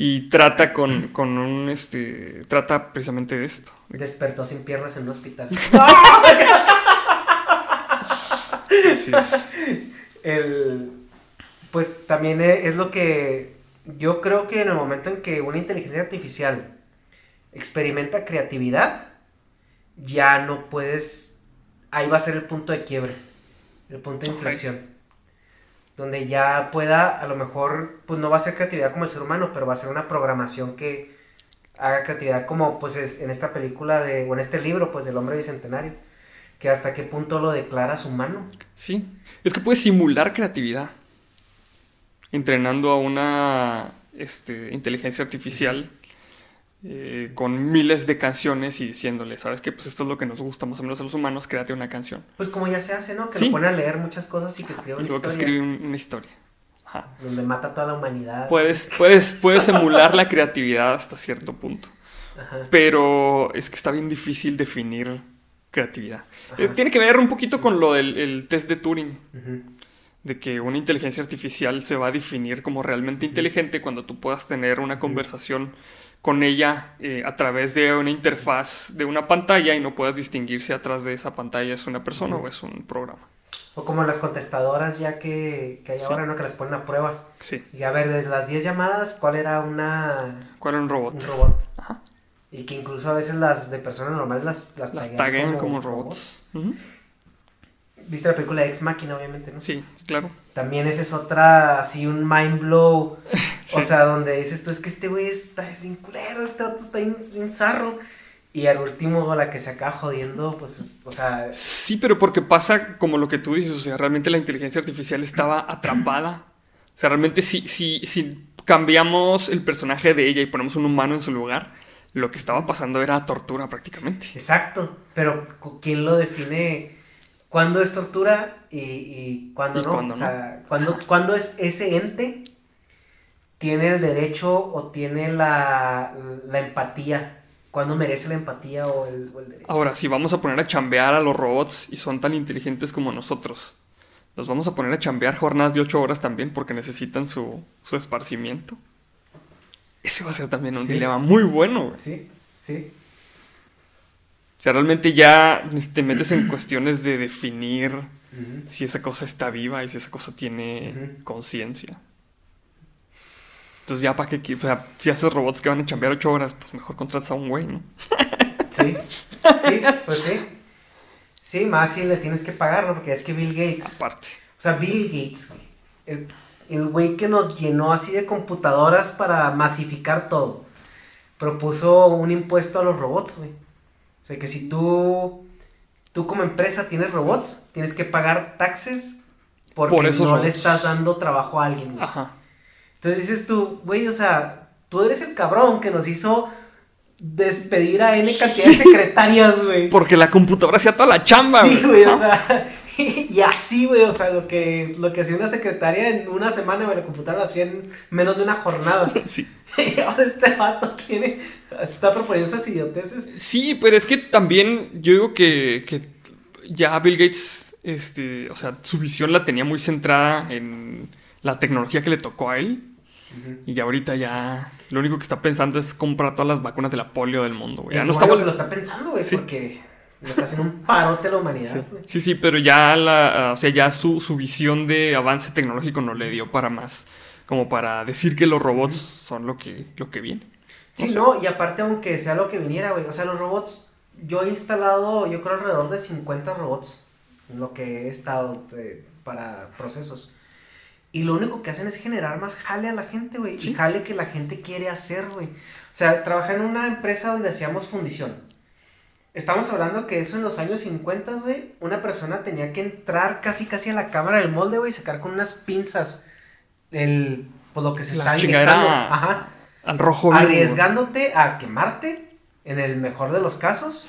y trata con, con, un este trata precisamente de esto. Despertó sin piernas en un hospital. (laughs) El, pues también es lo que yo creo que en el momento en que una inteligencia artificial experimenta creatividad, ya no puedes, ahí va a ser el punto de quiebre, el punto de inflexión. Donde ya pueda, a lo mejor, pues no va a ser creatividad como el ser humano, pero va a ser una programación que haga creatividad como pues es en esta película de, o en este libro, pues del hombre bicentenario, que hasta qué punto lo declaras humano. Sí, es que puede simular creatividad, entrenando a una este, inteligencia artificial eh, con miles de canciones y diciéndole, ¿sabes qué? Pues esto es lo que nos gusta más o menos a los humanos, créate una canción. Pues como ya se hace, ¿no? Que lo pone a leer muchas cosas y que escribe una y luego historia. que escribe una historia. Ajá. Donde mata a toda la humanidad. Puedes, puedes, puedes emular la creatividad hasta cierto punto. Ajá. Pero es que está bien difícil definir creatividad. Eh, tiene que ver un poquito con lo del test de Turing. De que una inteligencia artificial se va a definir como realmente inteligente cuando tú puedas tener una conversación con ella eh, a través de una interfaz de una pantalla y no puedas distinguir si atrás de esa pantalla es una persona o es un programa. O como las contestadoras ya que, que hay ahora, ¿no? Que las ponen a prueba. Sí. Y a ver, de las 10 llamadas, ¿cuál era una... ¿Cuál era un robot? Un robot. Ajá. Y que incluso a veces las de personas normales las, las, las taguean como, robots. Viste la película de Ex Máquina, obviamente, ¿no? Sí, claro. También esa es otra, así, un mind blow. (laughs) O sea, donde dices tú, es que este güey está sin culero, este otro está bien zarro. Y al último, la que se acaba jodiendo, pues, o sea... Sí, pero porque pasa como lo que tú dices, o sea, realmente la inteligencia artificial estaba (clears throat) atrapada. O sea, realmente si, si, si cambiamos el personaje de ella y ponemos un humano en su lugar, lo que estaba pasando era tortura prácticamente. Exacto, pero ¿quién lo define? ¿Cuándo es tortura y, y cuándo no? o sea, ¿cuándo, es ese ente tiene el derecho o tiene la, empatía? ¿Cuándo merece la empatía o el, derecho? Ahora, si vamos a poner a chambear a los robots y son tan inteligentes como nosotros, los vamos a poner a chambear jornadas de 8 horas también porque necesitan su, esparcimiento. Ese va a ser también un dilema muy bueno. Sí, sí. O sea, realmente ya te metes en cuestiones de definir si esa cosa está viva y si esa cosa tiene conciencia. Entonces ya para qué, o sea, si haces robots que van a chambear ocho horas, pues mejor contratas a un güey, ¿no? (laughs) sí, sí, pues sí. Sí, más si le tienes que pagar, ¿no? Porque es que Bill Gates. Aparte. O sea, Bill Gates, el güey que nos llenó así de computadoras para masificar todo, propuso un impuesto a los robots, güey. O sea, que si tú, tú como empresa tienes robots, tienes que pagar taxes porque no le estás dando trabajo a alguien. Güey. Ajá. Entonces dices tú, güey, o sea, tú eres el cabrón que nos hizo despedir a N cantidad de (laughs) secretarias, güey. Porque la computadora hacía toda la chamba, Sí, güey, o sea, (laughs) y así, güey, o sea, lo que, lo que hacía una secretaria en una semana, güey, la computadora lo hacía en menos de una jornada. (laughs) Sí. (laughs) Y ahora este vato tiene, está proponiendo esas idioteces. Sí, pero es que también yo digo que, que ya Bill Gates, este, o sea, su visión la tenía muy centrada en la tecnología que le tocó a él. Y ahorita ya lo único que está pensando es comprar todas las vacunas de la polio del mundo, güey. Ya no está lo lo está pensando, güey, porque le está haciendo un parote a la humanidad, sí. sí. pero ya la, o sea, ya su, visión de avance tecnológico no le dio para más, como para decir que los robots son lo que, lo que viene. Sí, no, y aparte aunque sea lo que viniera, güey, o sea, los robots, yo he instalado, yo creo alrededor de 50 robots, lo que he estado eh, para procesos. Y lo único que hacen es generar más jale a la gente, güey. Y jale que la gente quiere hacer, güey. O sea, trabajé en una empresa donde hacíamos fundición. Estamos hablando que eso en los años 50, güey, una persona tenía que entrar casi casi a la cámara del molde, güey, y sacar con unas pinzas el, pues, lo que se está inyectando. Ajá. Al rojo. Arriesgándote a quemarte, en el mejor de los casos.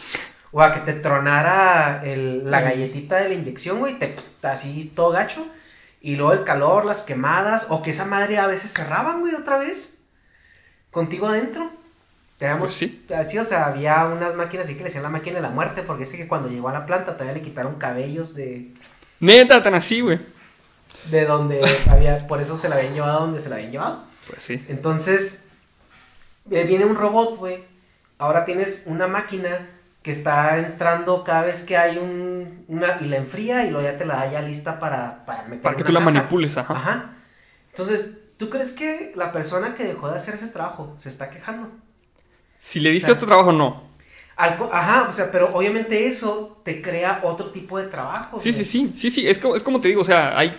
O a que te tronara el, la galletita de la inyección, güey, te, así todo gacho. Y luego el calor, las quemadas, o que esa madre a veces cerraban, güey, otra vez. Contigo adentro. Teníamos, pues sí. Así, o sea, había unas máquinas así que le decían la máquina de la muerte, porque sé que cuando llegó a la planta todavía le quitaron cabellos de. Neta, tan así, güey. De donde había, por eso se la habían llevado donde se la habían llevado. Pues sí. Entonces, eh, viene un robot, güey. Ahora tienes una máquina que está entrando cada vez que hay un, una, y la enfría y luego ya te la da ya lista para, para meter Para que tú la manipules, ajá. Ajá. Entonces, ¿tú crees que la persona que dejó de hacer ese trabajo se está quejando? Si le diste otro trabajo, no. ajá, o sea, pero obviamente eso te crea otro tipo de trabajo. Sí, sí, sí, sí, sí, es como, es como te digo, o sea, hay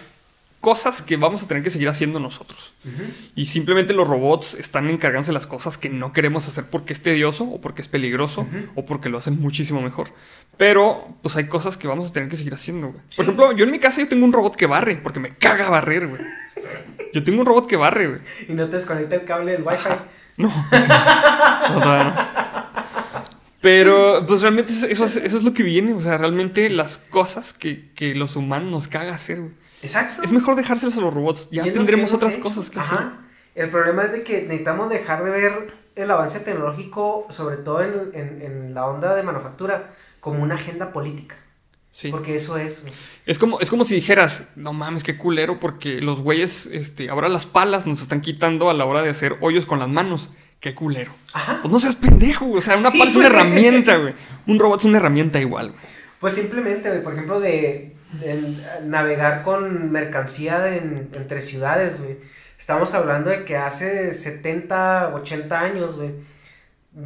cosas que vamos a tener que seguir haciendo nosotros. Y simplemente los robots están encargándose de las cosas que no queremos hacer porque es tedioso o porque es peligroso o porque lo hacen muchísimo mejor. Pero pues hay cosas que vamos a tener que seguir haciendo, güey. Por ejemplo, yo en mi casa yo tengo un robot que barre porque me caga barrer, güey. Yo tengo un robot que barre, güey. Y no te desconecta el cable del wifi. (laughs) No. Pero, pues realmente eso, es lo que viene. O sea, realmente las cosas que, que los humanos nos caga hacer, güey. Exacto. Es mejor dejárselos a los robots. Ya tendremos otras cosas que hacer. El problema es de que necesitamos dejar de ver el avance tecnológico, sobre todo en, la onda de manufactura, como una agenda política. Sí. Porque eso es. Es como, es como si dijeras, no mames, qué culero, porque los güeyes, este, ahora las palas nos están quitando a la hora de hacer hoyos con las manos. Qué culero. Ajá. Pues no seas pendejo, o sea, una pala es una herramienta, güey. Un robot es una herramienta igual, güey. Pues simplemente, güey, por ejemplo, de navegar con mercancía entre ciudades, güey. Estamos hablando de que hace 70, 80 años, güey,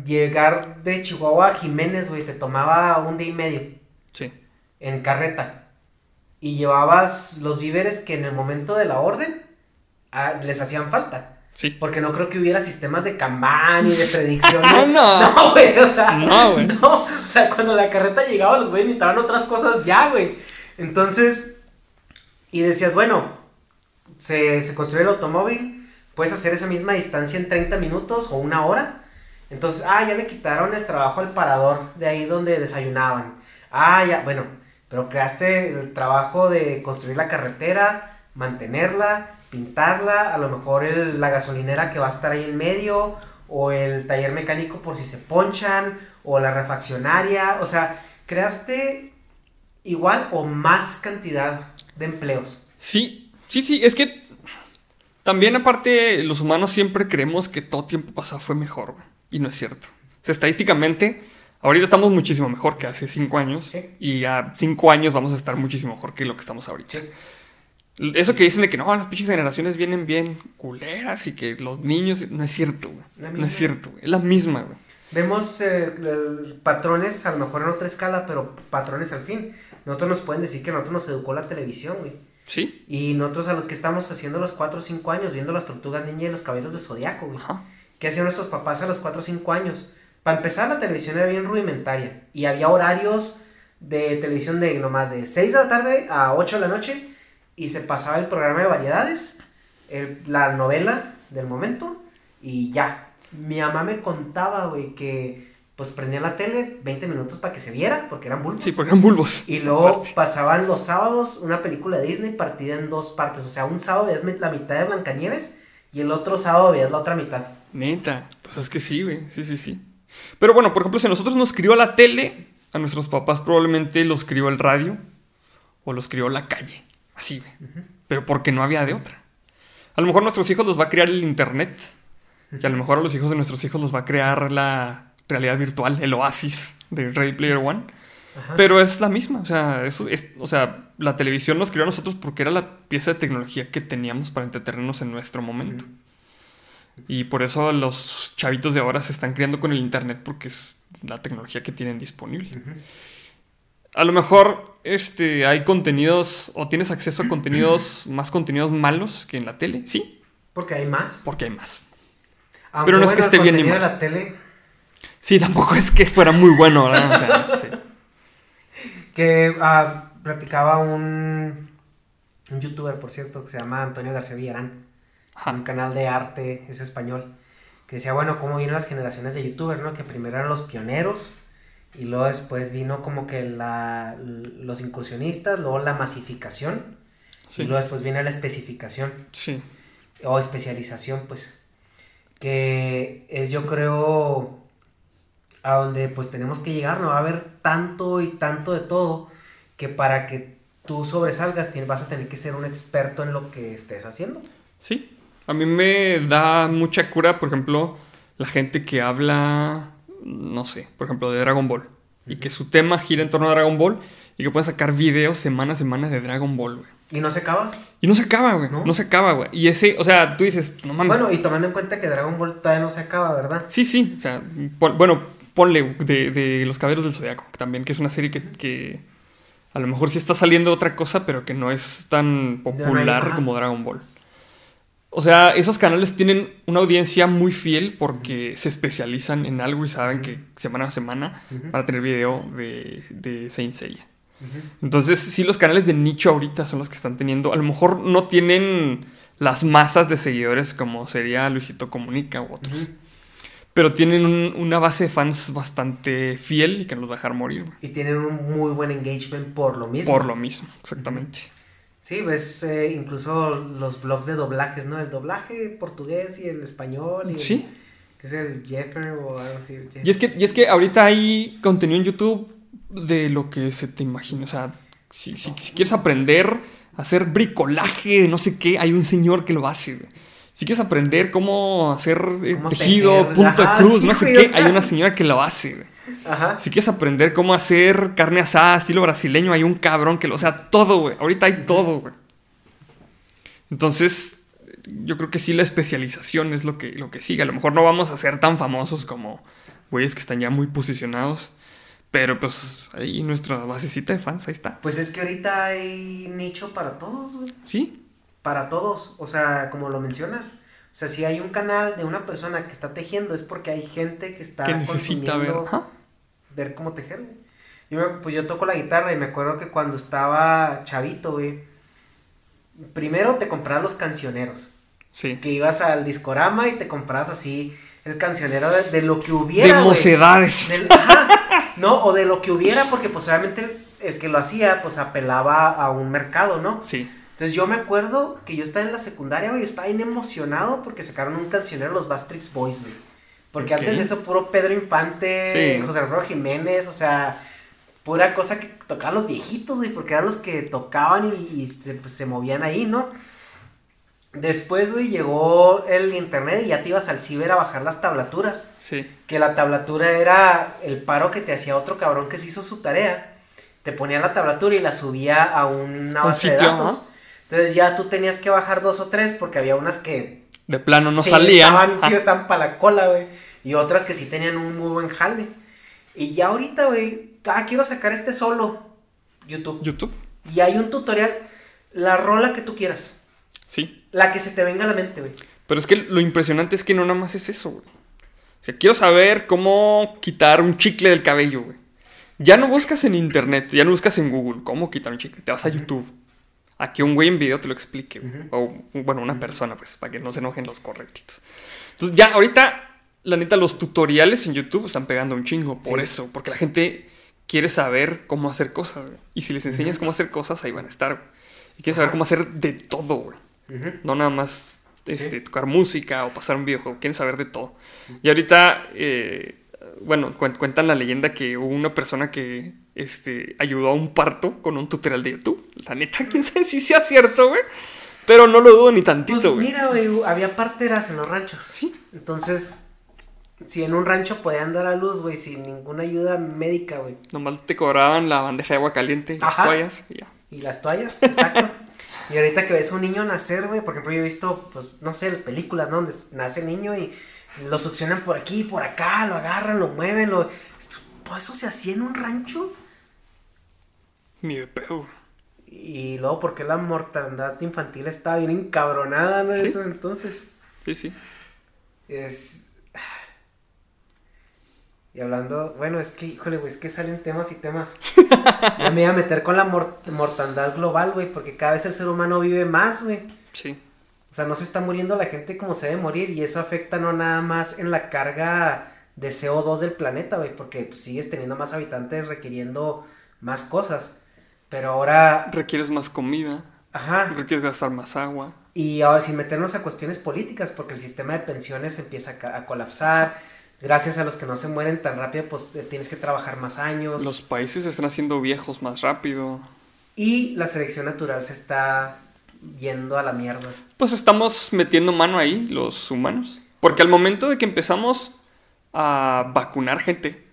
llegar de Chihuahua a Jiménez, güey, te tomaba un día y medio. En carreta. Y llevabas los víveres que en el momento de la orden ah, les hacían falta. Sí. Porque no creo que hubiera sistemas de Kanban y de predicción. (laughs) no, (laughs) no, güey, o sea. No, güey. No, o sea, cuando la carreta llegaba, los güeyes necesitaban otras cosas ya, güey. Entonces, y decías, bueno, se, se construye el automóvil, puedes hacer esa misma distancia en 30 minutos o una hora. Entonces, ah, ya le quitaron el trabajo al parador de ahí donde desayunaban. Ah, ya, bueno, pero creaste el trabajo de construir la carretera, mantenerla, pintarla, a lo mejor la gasolinera que va a estar ahí en medio, o el taller mecánico por si se ponchan, o la refaccionaria, o sea, creaste igual o más cantidad de empleos. Sí, sí, sí, es que también aparte los humanos siempre creemos que todo tiempo pasado fue mejor, y no es cierto. O sea, estadísticamente, ahorita estamos muchísimo mejor que hace cinco años, y a cinco años vamos a estar muchísimo mejor que lo que estamos ahorita. Eso que dicen de que no, las pinches generaciones vienen bien culeras y que los niños. No es cierto, güey. No es cierto, güey. Es la misma, güey. Vemos eh, patrones, a lo mejor en otra escala, pero patrones al fin. Nosotros nos pueden decir que nosotros nos educó la televisión, güey. Sí. Y nosotros a los que estamos haciendo los 4 o 5 años, viendo las tortugas ninja y los caballos de zodiaco, güey. Ajá. ¿Qué hacían nuestros papás a los 4 o 5 años? Para empezar, la televisión era bien rudimentaria. Y había horarios de televisión de nomás de 6 de la tarde a 8 de la noche. Y se pasaba el programa de variedades, el- la novela del momento. Y ya. Mi mamá me contaba, güey, que pues prendían la tele 20 minutos para que se viera, porque eran bulbos. Sí, porque eran bulbos. Y luego Aparte. pasaban los sábados una película de Disney partida en dos partes. O sea, un sábado veías la mitad de Blancanieves y el otro sábado veías la otra mitad. Neta. Pues es que sí, güey. Sí, sí, sí. Pero bueno, por ejemplo, si a nosotros nos crió la tele, a nuestros papás probablemente los crió el radio o los crió la calle. Así, güey. Pero porque no había de otra. A lo mejor a nuestros hijos los va a crear el internet. Y a lo mejor a los hijos de nuestros hijos los va a crear la realidad virtual, el oasis de Ready Player One. Ajá. Pero es la misma, o sea, eso es, o sea, la televisión nos crió a nosotros porque era la pieza de tecnología que teníamos para entretenernos en nuestro momento. Y por eso los chavitos de ahora se están criando con el internet porque es la tecnología que tienen disponible. A lo mejor este, hay contenidos o tienes acceso a contenidos, (clears throat) más contenidos malos que en la tele, sí, Porque hay más. porque hay más. Aunque, Pero no es que el esté bien ni de mal. la tele, Sí, tampoco es que fuera muy bueno, ¿verdad? O sea, sí. (laughs) que ah, platicaba un, un youtuber, por cierto, que se llama Antonio García Villarán. Ajá. un canal de arte, es español, que decía, bueno, cómo vienen las generaciones de youtubers, ¿no? Que primero eran los pioneros y luego después vino como que la, los incursionistas, luego la masificación Sí, y luego después viene la especificación sí, o especialización, pues, que es yo creo a donde pues tenemos que llegar, no va a haber tanto y tanto de todo que para que tú sobresalgas vas a tener que ser un experto en lo que estés haciendo. sí. A mí me da mucha cura, por ejemplo, la gente que habla, no sé, por ejemplo, de Dragon Ball. Y que su tema gira en torno a Dragon Ball y que puede sacar videos semana a semana de Dragon Ball, güey. Y no se acaba. Y no se acaba, güey. ¿No? ¿No? se acaba, güey. Y ese, o sea, tú dices, no mames. Bueno, y tomando en cuenta que Dragon Ball todavía no se acaba, ¿verdad? Sí, sí. O sea, pon- bueno, ponle de, de Los Caballeros del Zodiaco, también, que es una serie que, que a lo mejor sí está saliendo otra cosa, pero que no es tan popular como Dragon Ball. O sea, esos canales tienen una audiencia muy fiel porque se especializan en algo y saben que semana a semana van a tener video de, de Saint Seiya. Entonces, sí, los canales de nicho ahorita son los que están teniendo. A lo mejor no tienen las masas de seguidores como sería Luisito Comunica u otros. Pero tienen un- una base de fans bastante fiel y que no los va a dejar morir. Y tienen un muy buen engagement por lo mismo. Por lo mismo, exactamente. Sí, ves eh, incluso los blogs de doblajes, ¿no? El doblaje portugués y el español. Y el- Sí. que es el Jeffer o algo así. Y es, que, y es que ahorita hay contenido en YouTube de lo que se te imagina. O sea, si, si- si quieres aprender a hacer bricolaje no sé qué, hay un señor que lo hace. Si quieres aprender cómo hacer eh, tejido, tejer, punto ajá, de cruz, sí, no sé qué, o sea. hay una señora que lo hace. Ajá. Si quieres aprender cómo hacer carne asada estilo brasileño, hay un cabrón que lo... O sea, todo, güey. Ahorita hay todo, güey. Entonces, yo creo que sí la especialización es lo que, lo que sigue. A lo mejor no vamos a ser tan famosos como güeyes que están ya muy posicionados. Pero pues ahí nuestra basecita de fans, ahí está. Pues es que ahorita hay nicho para todos, güey. Sí, Para todos. O sea, como lo mencionas. O sea, si hay un canal de una persona que está tejiendo, es porque hay gente que está que necesita ver. ver cómo tejer, güey. Yo, pues yo toco la guitarra y me acuerdo que cuando estaba chavito, güey, primero te comprabas los cancioneros. Sí. Que ibas al discorama y te comprabas así el cancionero de, de lo que De hubiera, güey. mocedades. Del- ajá, no, o de lo que hubiera, porque pues obviamente el, el que lo hacía, pues apelaba a un mercado, ¿no? Sí. Entonces yo me acuerdo que yo estaba en la secundaria, güey, yo estaba bien emocionado porque sacaron un cancionero los Bastrix Boys, güey. Porque antes de eso puro Pedro Infante, Sí. José Alfredo Jiménez, o sea, pura cosa que tocaban los viejitos, güey, porque eran los que tocaban y, y se, pues, se movían ahí, ¿no? Después, güey, llegó el internet y ya te ibas al ciber a bajar las tablaturas. Sí. Que la tablatura era el paro que te hacía otro cabrón que se hizo su tarea. Te ponía la tablatura y la subía a una Un base de datos. ajá. Entonces ya tú tenías que bajar dos o tres porque había unas que De plano no sí salían. Estaban, sí Ajá. estaban para la cola, güey. Y otras que sí tenían un muy buen jale. Y ya ahorita, güey, ah, quiero sacar este solo. YouTube. YouTube. Y hay un tutorial. La rola que tú quieras. Sí. La que se te venga a la mente, güey. Pero es que lo impresionante es que no nada más es eso, güey. O sea, quiero saber cómo quitar un chicle del cabello, güey. Ya no buscas en internet, ya no buscas en Google cómo quitar un chicle. Te vas a YouTube. A que un güey en video te lo explique. O, bueno, una persona, pues, para que no se enojen los correctitos. Entonces, ya ahorita, la neta, los tutoriales en YouTube están pegando un chingo. Por Sí. eso, porque la gente quiere saber cómo hacer cosas, güey. Y si les enseñas cómo hacer cosas, ahí van a estar, güey. Y quieren saber cómo hacer de todo, güey. No nada más este, tocar música o pasar un videojuego, quieren saber de todo. Y ahorita, eh, bueno, cuen- cuentan la leyenda que hubo una persona que este, ayudó a un parto con un tutorial de YouTube. La neta, quién sabe si sea cierto, güey. Pero no lo dudo ni Pues tantito, güey. mira, güey, había parteras en los ranchos. Sí. Entonces, si en un rancho podían dar a luz, güey, sin ninguna ayuda médica, güey. Nomás te cobraban la bandeja de agua caliente, las Ajá. toallas y ya. Y las toallas, exacto. (laughs) y ahorita que ves un niño nacer, güey, por ejemplo, yo he visto, pues, no sé, películas, ¿no? Donde nace el niño y lo succionan por aquí, por acá, lo agarran, lo mueven, lo... ¿Todo eso se hacía en un rancho? Ni de pedo. Y luego, ¿por qué la mortandad infantil estaba bien encabronada, ¿no? En Sí. esos entonces. Sí, sí. Es. Y hablando, bueno, es que, híjole, güey, es que salen temas y temas. (laughs) Ya me iba a meter con la mor- mortandad global, güey, porque cada vez el ser humano vive más, güey. Sí. O sea, no se está muriendo la gente como se debe morir y eso afecta no nada más en la carga de CO2 del planeta, güey, porque pues, sigues teniendo más habitantes requiriendo más cosas. Pero ahora, Requieres más comida, ajá, requieres gastar más agua. y ahora sin meternos a cuestiones políticas, porque el sistema de pensiones empieza a, colapsar. Gracias a los que no se mueren tan rápido, pues eh, tienes que trabajar más años. Los países se están haciendo viejos más rápido. Y la selección natural se está yendo a la mierda. Pues estamos metiendo mano ahí, los humanos. Porque al momento de que empezamos a vacunar gente,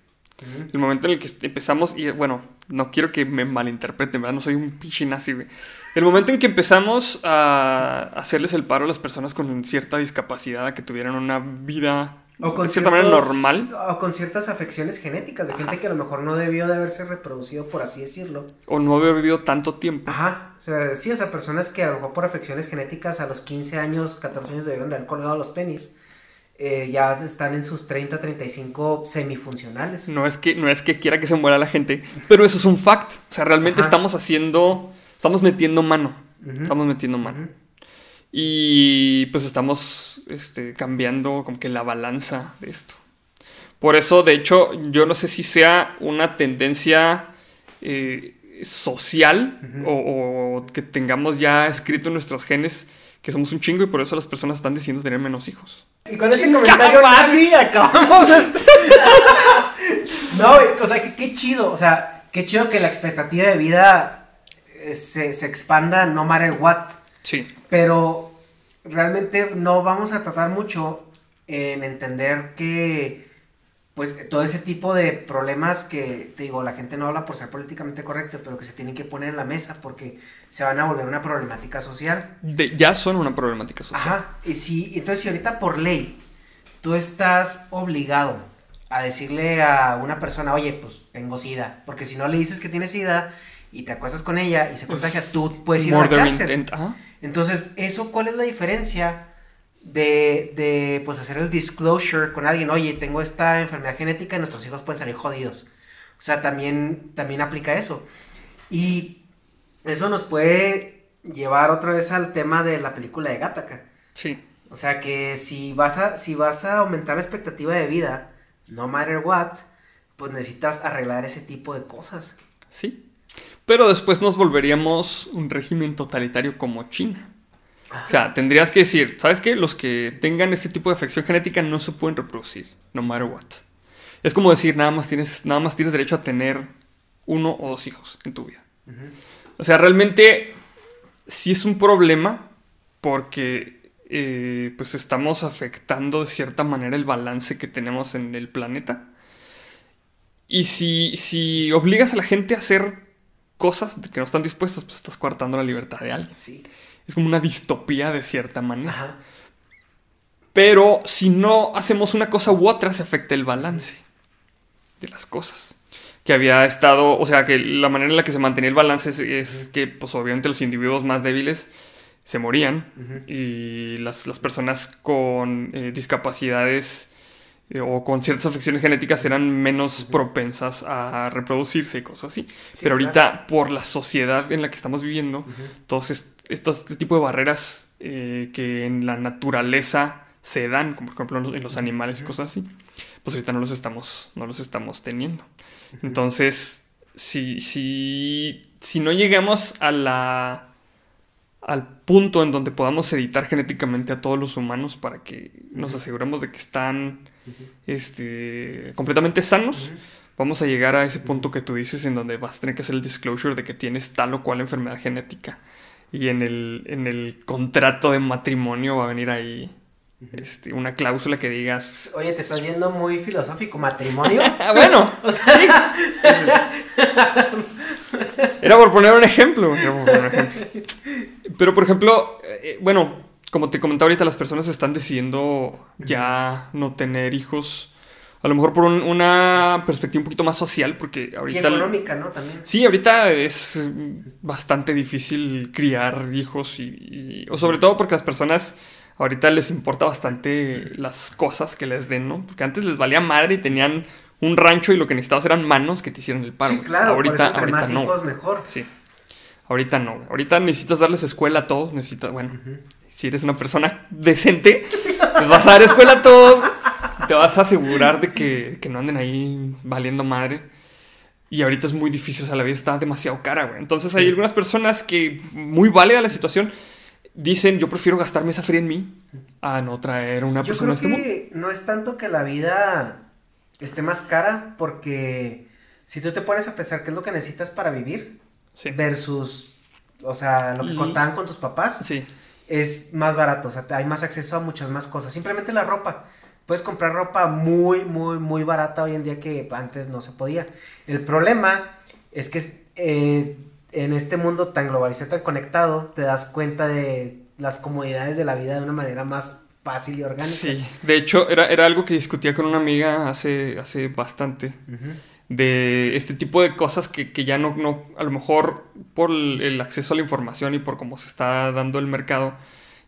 el momento en el que empezamos, y bueno, no quiero que me malinterpreten, ¿verdad? No soy un pinche nazi, güey. El momento en que empezamos a hacerles el paro a las personas con cierta discapacidad, a que tuvieran una vida cierta manera ciertos- normal, O con ciertas afecciones genéticas, de gente que a lo mejor no debió de haberse reproducido, por así decirlo. o no haber vivido tanto tiempo. Ajá, o sea, sí, o sea, personas que a lo mejor por afecciones genéticas a los 15 años, 14 años debieron de haber colgado los tenis. eh, ya están en sus 30, 35 semifuncionales. No es, que, no es que quiera que se muera la gente, pero eso es un fact. O sea, realmente Ajá. estamos haciendo, estamos metiendo mano. Estamos metiendo mano. Y pues estamos este, cambiando como que la balanza de esto. Por eso, de hecho, yo no sé si sea una tendencia eh, social o, o que tengamos ya escrito en nuestros genes que somos un chingo y por eso las personas están decidiendo tener menos hijos. Y con ese comentario así acabamos. este- (laughs) no, o sea, que qué chido, o sea, qué chido que la expectativa de vida eh, se, se expanda no matter what. Sí. Pero realmente no vamos a tratar mucho en entender que, pues, todo ese tipo de problemas que, te digo, la gente no habla por ser políticamente correcto, pero que se tienen que poner en la mesa porque se van a volver una problemática social. De- ya son una problemática social. Ajá, y si, entonces si ahorita por ley tú estás obligado a decirle a una persona, oye, pues tengo sida, porque si no le dices que tienes sida y te acuestas con ella y se contagia, Es tú puedes ir a la cárcel. intent, ajá. Entonces, ¿eso cuál es la diferencia de, de, pues, hacer el disclosure con alguien? Oye, tengo esta enfermedad genética y nuestros hijos pueden salir jodidos. O sea, también, también aplica eso. Y eso nos puede llevar otra vez al tema de la película de Gattaca. Sí. O sea, que si vas a, si vas a aumentar la expectativa de vida, no matter what, pues necesitas arreglar ese tipo de cosas. Sí. Pero después nos volveríamos un régimen totalitario como China. O sea, tendrías que decir, ¿sabes qué? Los que tengan este tipo de afección genética no se pueden reproducir, no matter what. Es como decir, nada más tienes, nada más tienes derecho a tener uno o dos hijos en tu vida. O sea, realmente sí es un problema porque eh, pues estamos afectando de cierta manera el balance que tenemos en el planeta. Y si, si obligas a la gente a hacer cosas que no están dispuestos, pues estás coartando la libertad de alguien. Sí. Es como una distopía de cierta manera. Ajá. Pero si no hacemos una cosa u otra, se afecta el balance de las cosas. que había estado, o sea, que la manera en la que se mantenía el balance es, que, pues obviamente los individuos más débiles se morían y las, personas con eh, discapacidades o con ciertas afecciones genéticas eran menos propensas a reproducirse y cosas así. Pero ahorita, por la sociedad en la que estamos viviendo, todos estos este tipo de barreras eh, que en la naturaleza se dan, como por ejemplo en los animales y cosas así, pues ahorita no los estamos, no los estamos teniendo. Entonces, si, si, si no llegamos a la, al punto en donde podamos editar genéticamente a todos los humanos para que nos aseguremos de que están este, completamente sanos, vamos a llegar a ese punto que tú dices en donde vas a tener que hacer el disclosure de que tienes tal o cual enfermedad genética. Y en el, en el contrato de matrimonio va a venir ahí este, una cláusula que digas. Oye, te estás yendo muy filosófico, matrimonio. (laughs) Ah, bueno, (laughs) o sea, (laughs) Era por poner un ejemplo. Pero por ejemplo, eh, bueno, como te comentaba ahorita, las personas están decidiendo ya no tener hijos. A lo mejor por una perspectiva un poquito más social, porque ahorita... Y económica, ¿no? También. Sí, ahorita es bastante difícil criar hijos y o sobre todo porque las personas ahorita les importa bastante las cosas que les den, ¿no? Porque antes les valía madre y tenían un rancho y lo que necesitabas eran manos que te hicieran el paro. Sí, claro, ahorita, ahorita no. mejor. Sí. Ahorita no. Ahorita necesitas darles escuela a todos. Necesitas, bueno, si eres una persona decente, les vas a dar escuela a todos. Te vas a asegurar de que, que no anden ahí valiendo madre. Y ahorita es muy difícil, o sea, la vida está demasiado cara, güey. Entonces hay algunas personas que, muy válida la situación, dicen, yo prefiero gastarme esa feria en mí a no traer una persona a este que No es tanto que la vida esté más cara, porque si tú te pones a pensar qué es lo que necesitas para vivir, versus, o sea, lo que costaban con tus papás, sí. Es más barato, o sea, hay más acceso a muchas más cosas. Simplemente la ropa. Puedes comprar ropa muy, muy, muy barata hoy en día que antes no se podía. El problema es que eh, en este mundo tan globalizado, tan conectado, te das cuenta de las comodidades de la vida de una manera más fácil y orgánica. Sí, de hecho era, era algo que discutía con una amiga hace, hace bastante. De este tipo de cosas que, ya no, no, a lo mejor por el acceso a la información y por cómo se está dando el mercado,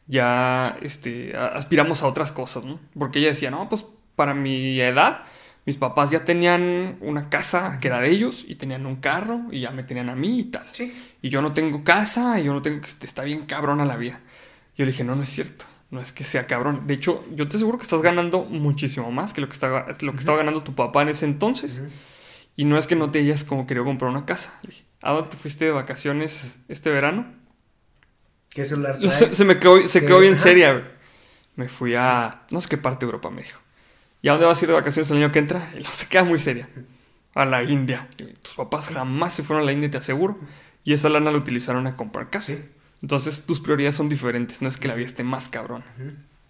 ya este, aspiramos a otras cosas, ¿no? Porque ella decía, no, pues para mi edad, mis papás ya tenían una casa que era de ellos y tenían un carro y ya me tenían a mí y tal. Y yo no tengo casa y yo no tengo que está bien cabrona la vida. Yo le dije, no, no es cierto. No es que sea cabrón. De hecho, yo te aseguro que estás ganando muchísimo más que lo que estaba, lo que estaba ganando tu papá en ese entonces. Y no es que no te hayas como querido comprar una casa. Le dije, ¿a dónde te fuiste de vacaciones este verano? ¿Qué celular Se, me quedó, se quedó bien seria. Me fui a no sé qué parte de Europa, me dijo. ¿Y a dónde vas a ir de vacaciones el año que entra? Y se queda muy seria. A la India. Tus papás jamás se fueron a la India, te aseguro. Y esa lana la utilizaron a comprar casa. Entonces tus prioridades son diferentes, no es que la vida esté más cabrón.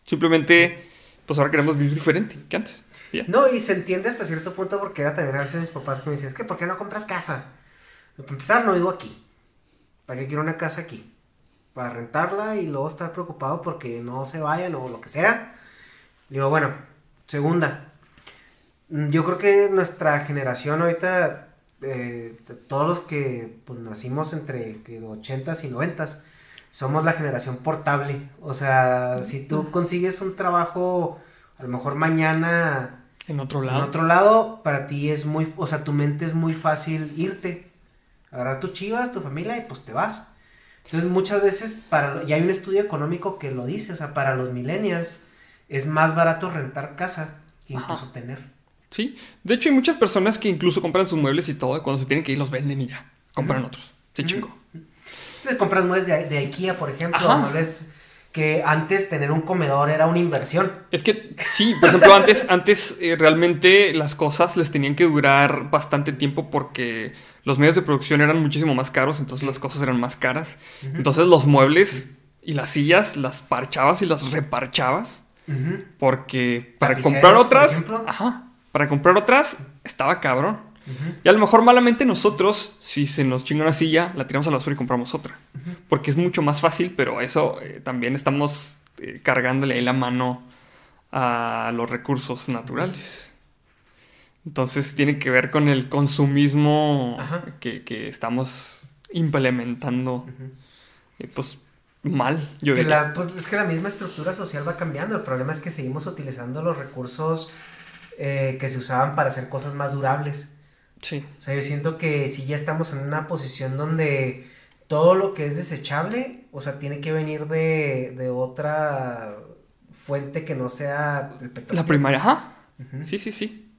Simplemente, pues ahora queremos vivir diferente que antes. No, y se entiende hasta cierto punto porque era también a veces mis papás que me decían, es que ¿por qué no compras casa? Para empezar, no vivo aquí. ¿Para qué quiero una casa aquí? Para rentarla y luego estar preocupado porque no se vayan o lo que sea. Digo, bueno, segunda. Yo creo que nuestra generación ahorita, eh, todos los que pues, nacimos entre 80s y 90s, somos la generación portable. O sea, si tú consigues un trabajo, a lo mejor mañana... En otro lado. En otro lado, para ti es muy, o sea, tu mente es muy fácil irte, agarrar tu chivas, tu familia y pues te vas. Entonces muchas veces, para, y hay un estudio económico que lo dice, o sea, para los millennials es más barato rentar casa que incluso tener. Sí, de hecho hay muchas personas que incluso compran sus muebles y todo, y cuando se tienen que ir los venden y ya, compran otros. Se chingó te compras muebles de, de IKEA, por ejemplo, muebles que antes tener un comedor era una inversión. Es que sí, por ejemplo, antes, antes eh, realmente las cosas les tenían que durar bastante tiempo porque los medios de producción eran muchísimo más caros, entonces las cosas eran más caras. Entonces los muebles y las sillas las parchabas y las reparchabas. Porque para comprar otras, ajá, para comprar otras estaba cabrón. Y a lo mejor malamente nosotros, si se nos chinga una silla, la tiramos a la basura y compramos otra. Porque es mucho más fácil, pero eso eh, también estamos eh, cargándole ahí la mano a los recursos naturales. Entonces tiene que ver con el consumismo que, que, estamos implementando. Pues mal, yo diría. pues es que la misma estructura social va cambiando. El problema es que seguimos utilizando los recursos eh, que se usaban para hacer cosas más durables. Sí. O sea, yo siento que si ya estamos en una posición donde todo lo que es desechable, o sea, tiene que venir de, de otra fuente que no sea el petróleo. La primaria, ajá. Sí, sí, sí.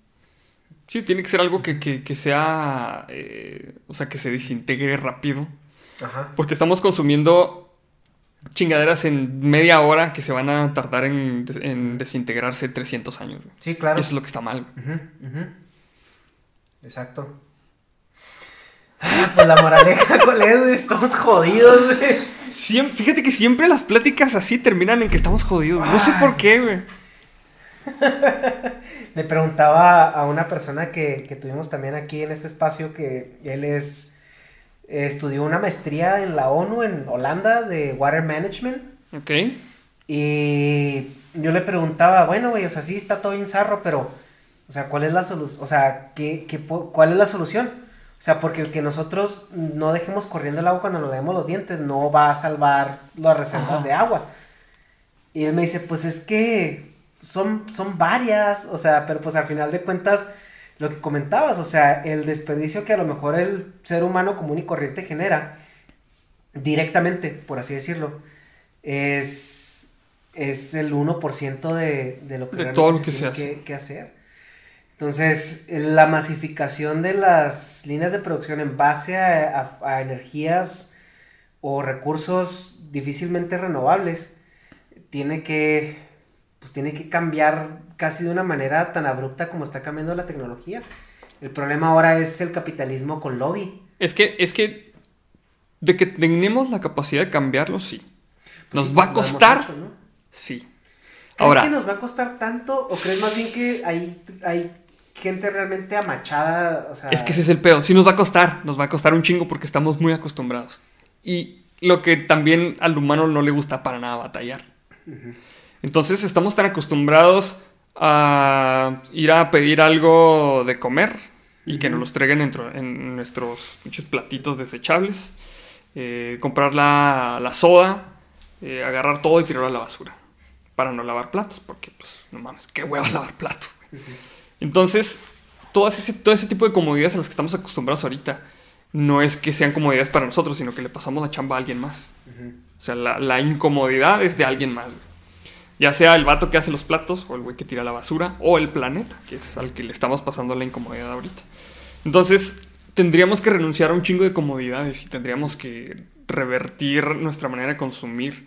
Sí, tiene que ser algo que, que, sea, eh, o sea, que se desintegre rápido. Ajá. Porque estamos consumiendo chingaderas en media hora que se van a tardar en, en desintegrarse 300 años. Sí, claro. eso es lo que está mal. Exacto. pues la moraleja, (laughs) ¿cuál es, Estamos jodidos, güey. fíjate que siempre las pláticas así terminan en que estamos jodidos. No sé por qué, güey. (laughs) Le preguntaba a una persona que, que, tuvimos también aquí en este espacio que él es estudió una maestría en la ONU en Holanda de Water Management. Ok. Y yo le preguntaba, bueno, güey, o sea, sí está todo bien zarro, pero, o sea, ¿cuál es la solución? O sea, ¿qué, qué, cuál es la solución? O sea, porque el que nosotros no dejemos corriendo el agua cuando nos lavemos los dientes no va a salvar las reservas de agua. Y él me dice, pues es que son, son varias, o sea, pero pues al final de cuentas, lo que comentabas, o sea, el desperdicio que a lo mejor el ser humano común y corriente genera directamente, por así decirlo, es, es el 1% de, de lo que, de todo lo que se, que, hacer. Entonces, la masificación de las líneas de producción en base a, a energías o recursos difícilmente renovables tiene que pues tiene que cambiar casi de una manera tan abrupta como está cambiando la tecnología. El problema ahora es el capitalismo con lobby. Es que, es que, de que tenemos la capacidad de cambiarlo, sí. Pues ¿Nos va a costar? Sí. ¿Crees ahora, que nos va a costar tanto? ¿O crees más bien que hay, hay gente realmente amachada? es que ese es el pedo. Sí nos va a costar. Nos va a costar un chingo porque estamos muy acostumbrados. Y lo que también al humano no le gusta para nada batallar. Entonces estamos tan acostumbrados a ir a pedir algo de comer y que nos los traigan en, nuestros muchos platitos desechables, eh, comprar la, soda, eh, agarrar todo y tirarlo a la basura para no lavar platos, porque pues no mames, qué hueva lavar platos. Entonces, todo ese, todo ese tipo de comodidades a las que estamos acostumbrados ahorita no es que sean comodidades para nosotros, sino que le pasamos la chamba a alguien más. O sea, la, la incomodidad es de alguien más. Ya sea el vato que hace los platos, o el güey que tira la basura, o el planeta, que es al que le estamos pasando la incomodidad ahorita. Entonces, tendríamos que renunciar a un chingo de comodidades y tendríamos que revertir nuestra manera de consumir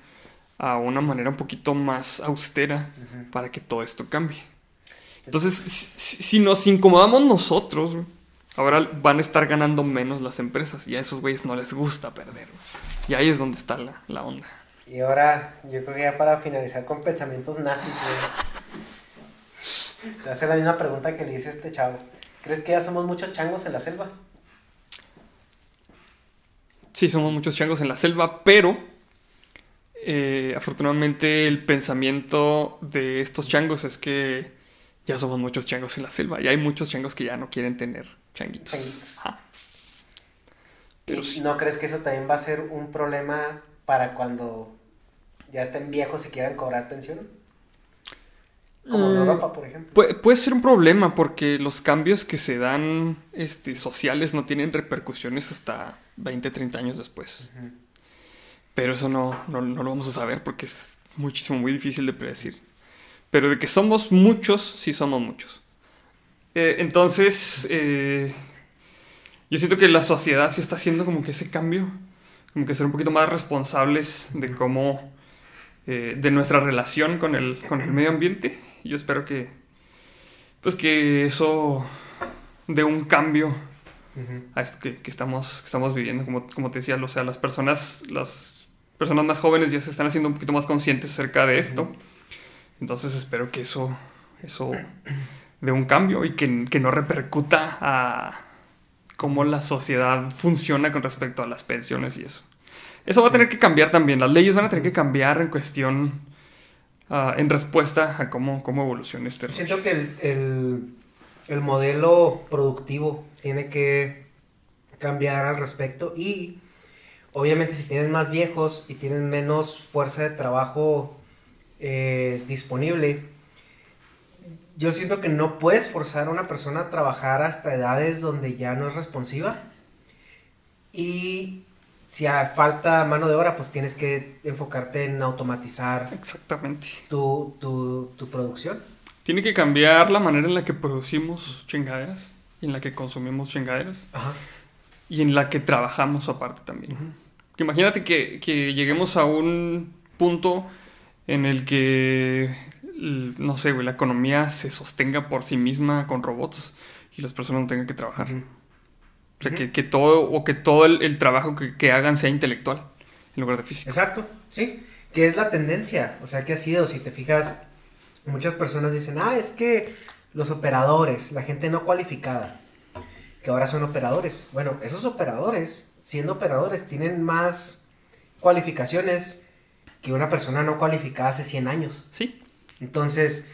a una manera un poquito más austera para que todo esto cambie. Entonces, si, nos incomodamos nosotros, ahora van a estar ganando menos las empresas y a esos güeyes no les gusta perder. Y ahí es donde está la onda. Y ahora, yo creo que ya para finalizar con pensamientos nazis, Te voy a hacer la misma pregunta que le hice a este chavo. ¿Crees que ya somos muchos changos en la selva? Sí, somos muchos changos en la selva, pero eh, afortunadamente el pensamiento de estos changos es que ya somos muchos changos en la selva y hay muchos changos que ya no quieren tener changuitos. Pero ¿Y no crees que eso también va a ser un problema para cuando ya estén viejos y quieran cobrar pensión? Como en mm, Europa, por ejemplo. Puede, ser un problema porque los cambios que se dan este, sociales no tienen repercusiones hasta 20, 30 años después. Pero eso no, no, lo vamos a saber porque es muchísimo, muy difícil de predecir. Pero de que somos muchos, sí somos muchos. Eh, entonces, eh, yo siento que la sociedad sí está haciendo como que ese cambio, como que ser un poquito más responsables de cómo eh, de nuestra relación con el, con el medio ambiente. Yo espero que, pues que eso dé un cambio a esto que, estamos, que estamos viviendo. Como, como te decía, o sea, las personas, las personas más jóvenes ya se están haciendo un poquito más conscientes acerca de esto. Entonces espero que eso, eso dé un cambio y que, que no repercuta a cómo la sociedad funciona con respecto a las pensiones y eso. Eso va a tener que cambiar también. Las leyes van a tener que cambiar en cuestión, ah, en respuesta a cómo, cómo evoluciona este Siento que el, el modelo productivo tiene que cambiar al respecto y obviamente si tienes más viejos y tienes menos fuerza de trabajo eh, disponible, yo siento que no puedes forzar a una persona a trabajar hasta edades donde ya no es responsiva. Y si falta mano de obra, pues tienes que enfocarte en automatizar Exactamente. Tu, tu, tu producción. Tiene que cambiar la manera en la que producimos chingaderas y en la que consumimos chingaderas. Ajá. Y en la que trabajamos aparte también. Imagínate que, que lleguemos a un punto en el que no sé, güey, la economía se sostenga por sí misma con robots y las personas no tengan que trabajar. O sea, que, todo, o que todo el, trabajo que, hagan sea intelectual en lugar de físico. Exacto, sí. Que es la tendencia. O sea, que ha sido, si te fijas, muchas personas dicen, ah, es que los operadores, la gente no cualificada, que ahora son operadores. Bueno, esos operadores, siendo operadores, tienen más cualificaciones que una persona no cualificada hace 100 años. Sí. Entonces,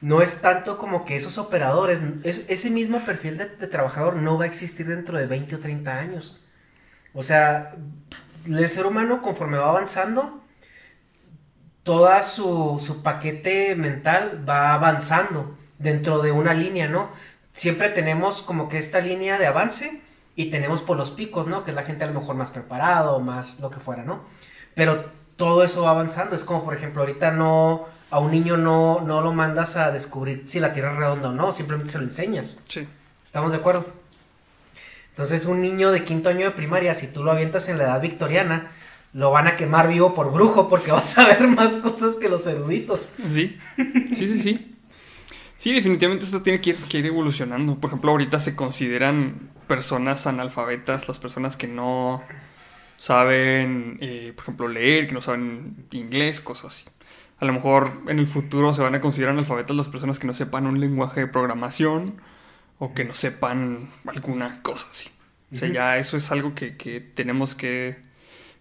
no es tanto como que esos operadores, ese mismo perfil de, trabajador no va a existir dentro de 20 o 30 años. O sea, el ser humano conforme va avanzando, todo su, su paquete mental va avanzando dentro de una línea, ¿no? Siempre tenemos como que esta línea de avance y tenemos por los picos, ¿no? Que es la gente a lo mejor más preparado, más lo que fuera, ¿no? Pero todo eso va avanzando. Es como, por ejemplo, ahorita no a un niño no, no lo mandas a descubrir si la Tierra es redonda o no, simplemente se lo enseñas. Sí. ¿Estamos de acuerdo? Entonces, un niño de quinto año de primaria, si tú lo avientas en la edad victoriana, lo van a quemar vivo por brujo porque (laughs) vas a ver más cosas que los eruditos. Sí, sí, sí, sí. Sí, definitivamente esto tiene que ir, evolucionando. Por ejemplo, ahorita se consideran personas analfabetas las personas que no saben, eh, por ejemplo, leer, que no saben inglés, cosas así. A lo mejor en el futuro se van a considerar analfabetas las personas que no sepan un lenguaje de programación o que no sepan alguna cosa así. O sea, ya eso es algo que, tenemos que,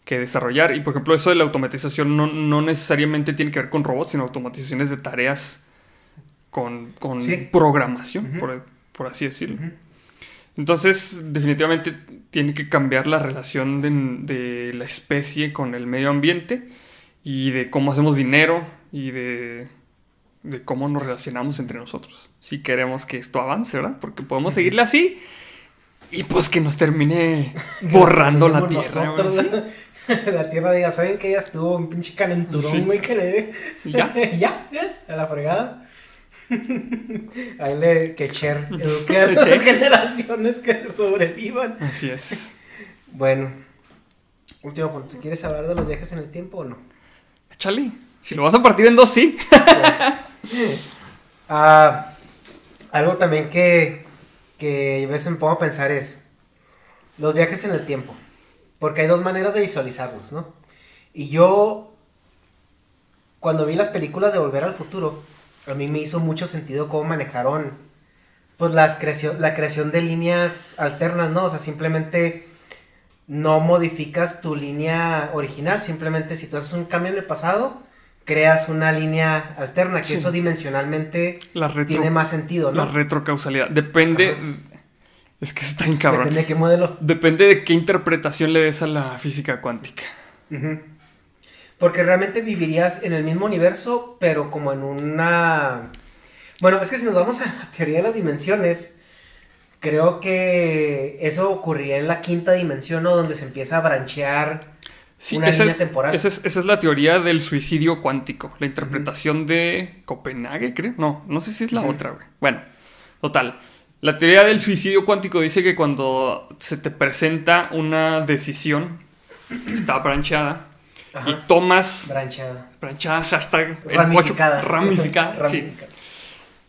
desarrollar. Y por ejemplo, eso de la automatización no, necesariamente tiene que ver con robots, sino automatizaciones de tareas con, programación, por, así decirlo. Entonces, definitivamente tiene que cambiar la relación de la especie con el medio ambiente y de cómo hacemos dinero y de, cómo nos relacionamos entre nosotros. Si queremos que esto avance, ¿verdad? Porque podemos seguirle así y pues que nos termine (laughs) borrando la tierra. (laughs) La tierra diga, ¿saben que ya estuvo un pinche calenturón, güey? Que le... (laughs) ¿Ya? ¿Ya? A la fregada. (laughs) Ahí le que Cher eduque a (laughs) las generaciones que sobrevivan. Así es. Bueno, último punto. ¿Quieres hablar de los viajes en el tiempo o no? Chale, si lo vas a partir en dos, sí. (laughs) Ah, algo también que, que a veces me pongo a pensar es los viajes en el tiempo. Porque hay dos maneras de visualizarlos, ¿no? Y yo, cuando vi las películas de Volver al Futuro, a mí me hizo mucho sentido cómo manejaron pues las creación, la creación de líneas alternas, ¿no? O sea, simplemente no modificas tu línea original, simplemente si tú haces un cambio en el pasado, creas una línea alterna, que eso dimensionalmente tiene más sentido, ¿no? La retrocausalidad. Depende. Es que está en cabrón. Depende de qué modelo. Depende de qué interpretación le des a la física cuántica. Porque realmente vivirías en el mismo universo, pero como en una. Bueno, es que si nos vamos a la teoría de las dimensiones, creo que eso ocurriría en la quinta dimensión, ¿no? Donde se empieza a branchear una línea temporal. Esa es, la teoría del suicidio cuántico, la interpretación de Copenhague, creo. No, no sé si es la otra, güey. Bueno, total. La teoría del suicidio cuántico dice que cuando se te presenta una decisión está brancheada y tomas... Brancheada. Brancheada, hashtag... Ramificada. ramificada. (laughs) Sí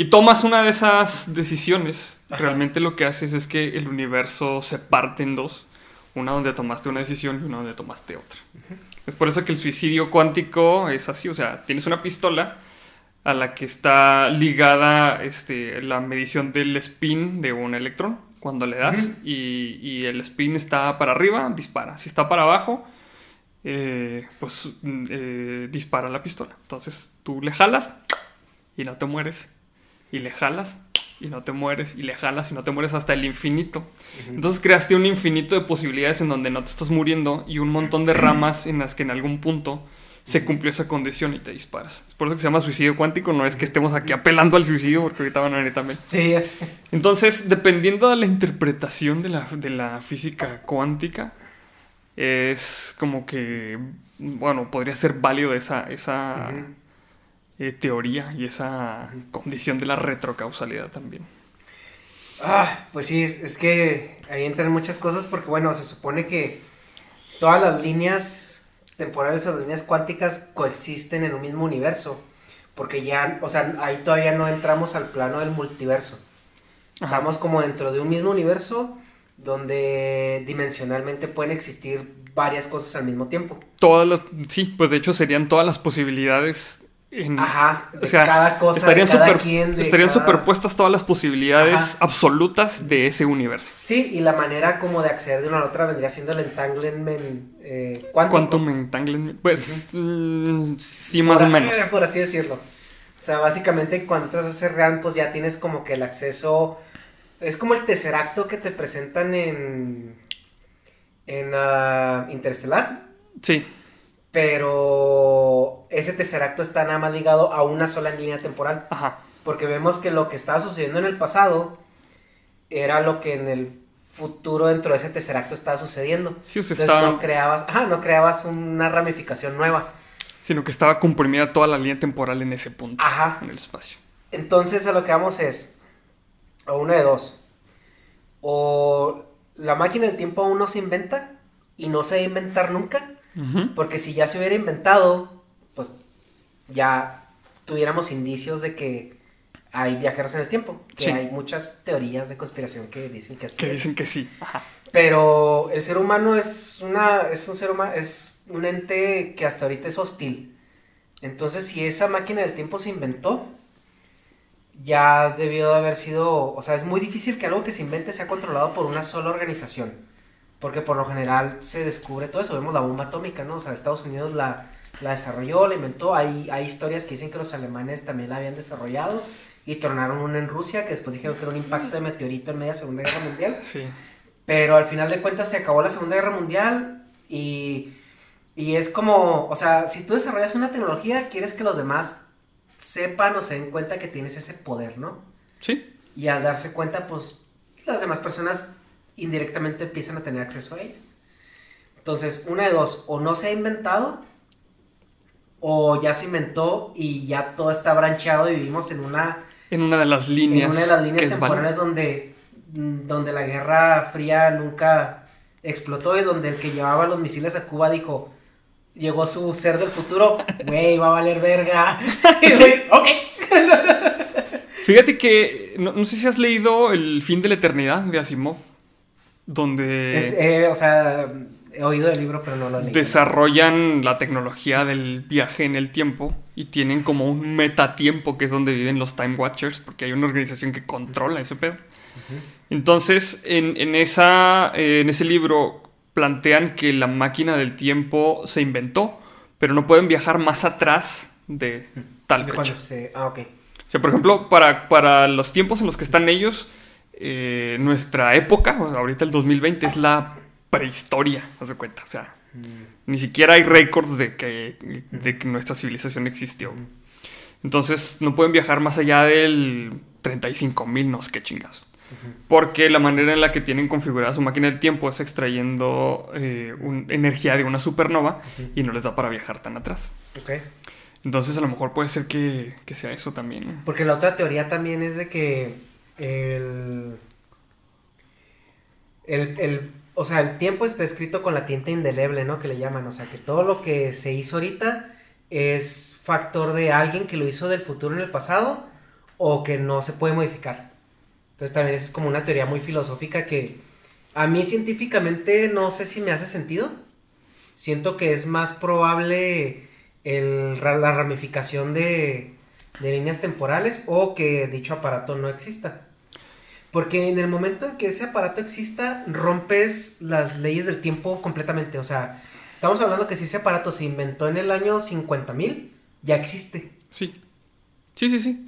y tomas una de esas decisiones, realmente lo que haces es que el universo se parte en dos. Una donde tomaste una decisión y una donde tomaste otra. Es por eso que el suicidio cuántico es así. O sea, tienes una pistola a la que está ligada este, la medición del spin de un electrón cuando le das y, el spin está para arriba, dispara. Si está para abajo, eh, pues eh, dispara la pistola. Entonces tú le jalas y no te mueres y le jalas y no te mueres, y le jalas y no te mueres hasta el infinito. Entonces creaste un infinito de posibilidades en donde no te estás muriendo y un montón de ramas en las que en algún punto se cumplió esa condición y te disparas. Es por eso que se llama suicidio cuántico, no es que estemos aquí apelando al suicidio, porque ahorita van a venir también. Sí, es. Entonces, dependiendo de la interpretación de la, de la física cuántica, es como que, bueno, podría ser válido esa, esa eh, teoría y esa condición de la retrocausalidad también. Ah, pues sí, es, que ahí entran muchas cosas porque, bueno, se supone que todas las líneas temporales o las líneas cuánticas coexisten en un mismo universo. Porque ya, o sea, ahí todavía no entramos al plano del multiverso. Estamos como dentro de un mismo universo donde dimensionalmente pueden existir varias cosas al mismo tiempo. Todas las, sí, pues de hecho serían todas las posibilidades en, Ajá, de cada cosa, estarían, estarían superpuestas todas las posibilidades absolutas de ese universo. Sí, y la manera como de acceder de una a la otra vendría siendo el entanglement eh, cuántico. Quantum entanglement, pues mm, sí, más o menos. (laughs) Por así decirlo. O sea, básicamente cuando entras a ese real, pues ya tienes como que el acceso es como el tesseracto que te presentan en. En uh, Interestelar. Sí. Pero ese tesseracto está nada más ligado a una sola línea temporal. Ajá. Porque vemos que lo que estaba sucediendo en el pasado era lo que en el futuro dentro de ese tesseracto estaba sucediendo. Sí, Entonces no creabas, ajá, no creabas una ramificación nueva. Sino que estaba comprimida toda la línea temporal en ese punto. Ajá. En el espacio. Entonces a lo que vamos es, o una de dos. O la máquina del tiempo aún no se inventa y no se va a inventar nunca. Porque si ya se hubiera inventado, pues ya tuviéramos indicios de que hay viajeros en el tiempo. Que hay muchas teorías de conspiración que dicen que Que dicen que sí. Pero el ser humano es una. es un ser humano. es un ente que hasta ahorita es hostil. Entonces, si esa máquina del tiempo se inventó, ya debió de haber sido, o sea, es muy difícil que algo que se invente sea controlado por una sola organización, porque por lo general se descubre todo eso, vemos la bomba atómica, ¿no? O sea, Estados Unidos la, la desarrolló, la inventó, hay, hay historias que dicen que los alemanes también la habían desarrollado y tornaron una en Rusia, que después dijeron que era un impacto de meteorito en media Segunda Guerra Mundial. Sí. Pero al final de cuentas se acabó la Segunda Guerra Mundial y, y es como, o sea, si tú desarrollas una tecnología, quieres que los demás sepan o se den cuenta que tienes ese poder, ¿no? Sí. Y al darse cuenta, pues las demás personas indirectamente empiezan a tener acceso a ella. Entonces, una de dos, o no se ha inventado, o ya se inventó y ya todo está brancheado y vivimos en una... En una de las líneas. En una de las líneas temporales donde, donde la Guerra Fría nunca explotó y donde el que llevaba los misiles a Cuba dijo, llegó su ser del futuro, (laughs) güey, va a valer verga. (laughs) Y ok. Fíjate que, no, sé si has leído El fin de la eternidad de Asimov, donde... Eh, o sea, he oído el libro, pero no lo he leído. Desarrollan la tecnología del viaje en el tiempo y tienen como un metatiempo que es donde viven los Time Watchers, porque hay una organización que controla ese pedo. Entonces, en, en, esa, eh, en ese libro plantean que la máquina del tiempo se inventó, pero no pueden viajar más atrás de tal fecha. Ah, ok. O sea, por ejemplo, para, para los tiempos en los que están ellos, eh, nuestra época, ahorita el 2020, es la prehistoria, haz de cuenta. O sea, mm. ni siquiera hay récords de que, de que nuestra civilización existió. Entonces, no pueden viajar más allá del 35 mil, no sé qué chingados. Porque la manera en la que tienen configurada su máquina del tiempo es extrayendo eh, energía de una supernova y no les da para viajar tan atrás. Entonces a lo mejor puede ser que, sea eso también. Porque la otra teoría también es de que el, el, o sea, el tiempo está escrito con la tinta indeleble, ¿no? Que le llaman. O sea, que todo lo que se hizo ahorita es factor de alguien que lo hizo del futuro en el pasado o que no se puede modificar. Entonces también es como una teoría muy filosófica que a mí científicamente no sé si me hace sentido. Siento que es más probable la ramificación de, líneas temporales o que dicho aparato no exista. Porque en el momento en que ese aparato exista, rompes las leyes del tiempo completamente. O sea, estamos hablando que si ese aparato se inventó en el año 50.000, ya existe. Sí. Sí, sí, sí.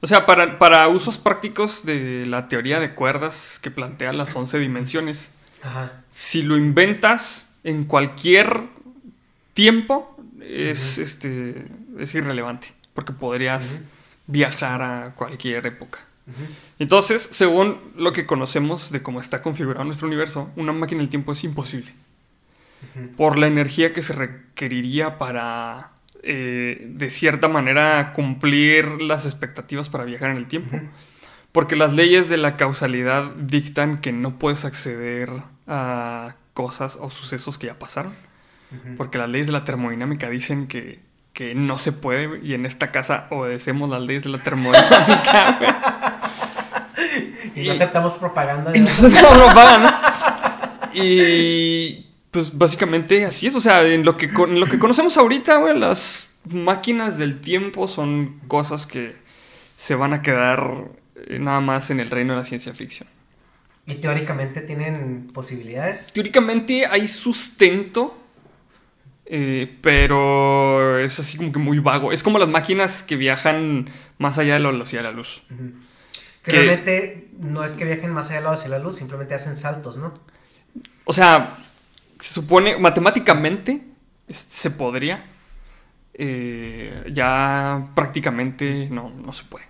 O sea, para, para usos prácticos de la teoría de cuerdas que plantea las 11 dimensiones, si lo inventas en cualquier tiempo, es, este, es irrelevante, porque podrías viajar a cualquier época. Entonces, según lo que conocemos de cómo está configurado nuestro universo, una máquina del tiempo es imposible. Por la energía que se requeriría para eh, de cierta manera cumplir las expectativas para viajar en el tiempo. Porque las leyes de la causalidad dictan que no puedes acceder a cosas o sucesos que ya pasaron. Porque las leyes de la termodinámica dicen que, no se puede y en esta casa obedecemos las leyes de la termodinámica. (laughs) y, no aceptamos propaganda. Y no aceptamos propaganda. Y pues básicamente así es. O sea, en lo que, lo que conocemos ahorita, güey, las máquinas del tiempo son cosas que se van a quedar eh, nada más en el reino de la ciencia ficción. ¿Y teóricamente tienen posibilidades? Teóricamente hay sustento, eh, pero es así como que muy vago. Es como las máquinas que viajan más allá de la velocidad de la luz. realmente no es que viajen más allá de la velocidad de la luz, simplemente hacen saltos, ¿no? O sea, se supone, matemáticamente se podría, eh, ya prácticamente no, no se puede.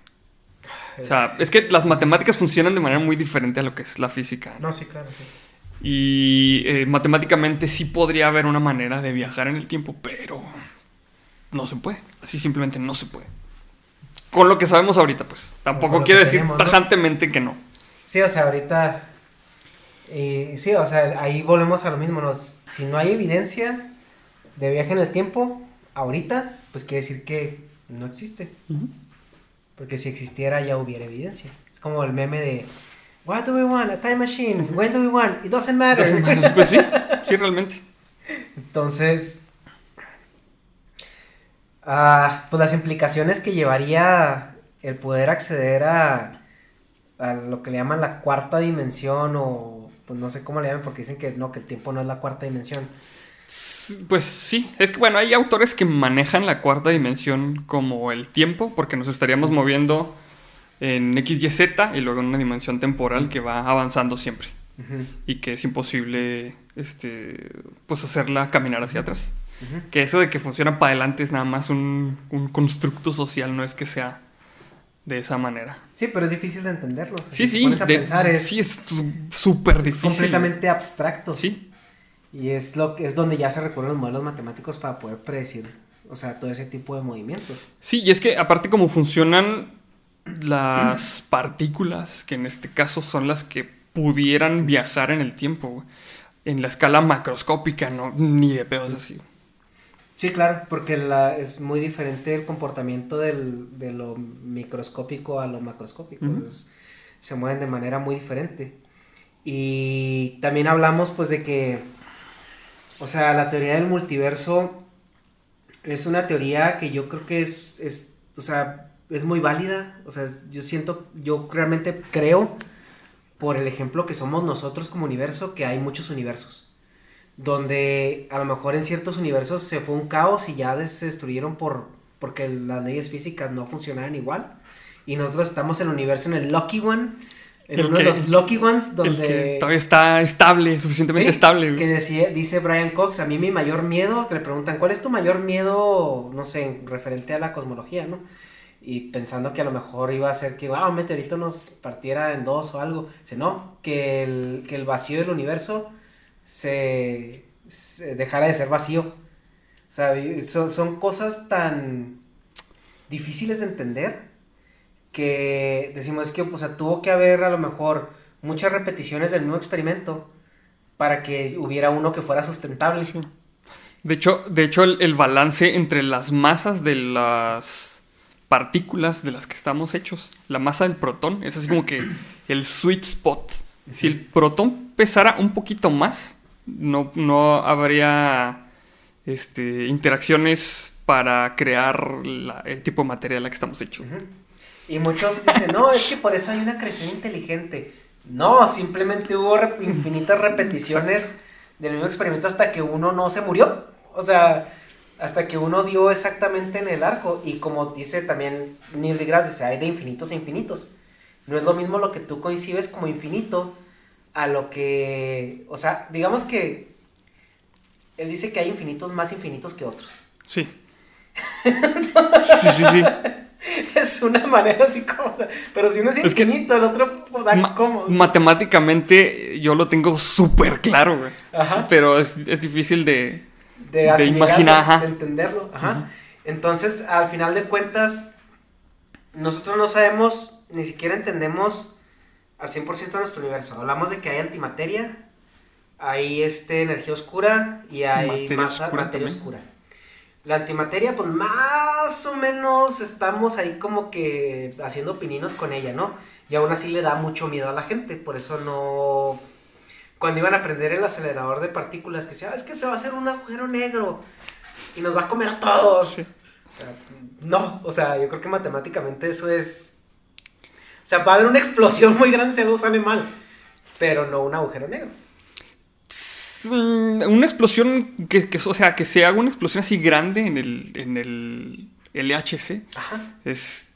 O sea, es que las matemáticas funcionan de manera muy diferente a lo que es la física. No, sí, claro, sí. Y eh, matemáticamente sí podría haber una manera de viajar en el tiempo, pero no se puede. Así simplemente no se puede. Con lo que sabemos ahorita, pues. Tampoco quiere decir tajantemente que no. Sí, o sea, ahorita y sí, o sea, ahí volvemos a lo mismo. Si no hay evidencia de viaje en el tiempo, ahorita, pues quiere decir que no existe. Porque si existiera ya hubiera evidencia. Es como el meme de What do we want? A time machine. When do we want? It doesn't matter. Pues sí, sí, realmente. Entonces, ah, pues las implicaciones que llevaría el poder acceder a, a lo que le llaman la cuarta dimensión o pues no sé cómo le llaman porque dicen que no, que el tiempo no es la cuarta dimensión. Pues sí, es que bueno, hay autores que manejan la cuarta dimensión como el tiempo, porque nos estaríamos moviendo en X, Y, Z y luego en una dimensión temporal que va avanzando siempre y que es imposible este, pues hacerla caminar hacia atrás. Que eso de que funciona para adelante es nada más un, un constructo social, no es que sea de esa manera. Sí, pero es difícil de entenderlo. sí, sí. pensar es, sí, es súper difícil. Es completamente abstracto. Sí. Y es, lo que, es donde ya se recurren los modelos matemáticos para poder predecir, o sea, todo ese tipo de movimientos. Sí, y es que aparte como funcionan las partículas, que en este caso son las que pudieran viajar en el tiempo, en la escala macroscópica, no, ni de pedos así. Sí, claro, porque la, es muy diferente el comportamiento del, de lo microscópico a lo macroscópico. se mueven de manera muy diferente. Y también hablamos pues de que, o sea, la teoría del multiverso es una teoría que yo creo que es, es o sea, es muy válida. O sea, yo siento, yo realmente creo, por el ejemplo que somos nosotros como universo, que hay muchos universos donde a lo mejor en ciertos universos se fue un caos y ya se destruyeron por porque las leyes físicas no funcionaban igual. Y nosotros estamos en el universo en el Lucky One en uno de los Lucky Ones donde todavía está estable suficientemente estable que decía, dice Brian Cox a mí mi mayor miedo que le preguntan cuál es tu mayor miedo no sé referente a la cosmología no y pensando que a lo mejor iba a ser que ah, un meteorito nos partiera en dos o algo dice no que el, que el vacío del universo se, dejara de ser vacío. O sea, son, cosas tan difíciles de entender que decimos que o sea, tuvo que haber a lo mejor muchas repeticiones del mismo experimento para que hubiera uno que fuera sustentable. De hecho, de hecho el, balance entre las masas de las partículas de las que estamos hechos, la masa del protón, es así como que el sweet spot. Si el protón pesara un poquito más, no, no habría este, interacciones para crear el tipo de materia de la que estamos hechos. Y muchos dicen, no, es que por eso hay una creación inteligente. No, simplemente hubo (laughs) infinitas repeticiones del mismo experimento hasta que uno no se murió. O sea, hasta que uno dio exactamente en el arco. Y como dice también Neil deGrasse, dice, hay de infinitos a infinitos. No es lo mismo lo que tú coincides como infinito a lo que, o sea, digamos que él dice que hay infinitos más infinitos que otros. Sí. (laughs) sí, sí, sí. Es una manera así como, pero si uno es, infinito, el otro, o sea, ¿cómo? Matemáticamente yo lo tengo súper claro, güey. Ajá. Pero es, es difícil de, de, imaginar, de, entenderlo. Ajá. Entonces, al final de cuentas, nosotros no sabemos, ni siquiera entendemos al 100% de nuestro universo. Hablamos de que hay antimateria, hay este, energía oscura y hay masa, materia oscura. La antimateria, pues más o menos estamos ahí como que haciendo pininos con ella, ¿no? Y aún así le da mucho miedo a la gente, por eso no... Cuando iban a prender el acelerador de partículas, que decía, ah, es que se va a hacer un agujero negro y nos va a comer a todos. no, o sea, yo creo que matemáticamente eso es sea, va a haber una explosión muy grande si algo sale mal, pero no un agujero negro. Mm, una explosión, que, o sea, que se haga una explosión así grande en el, en el LHC es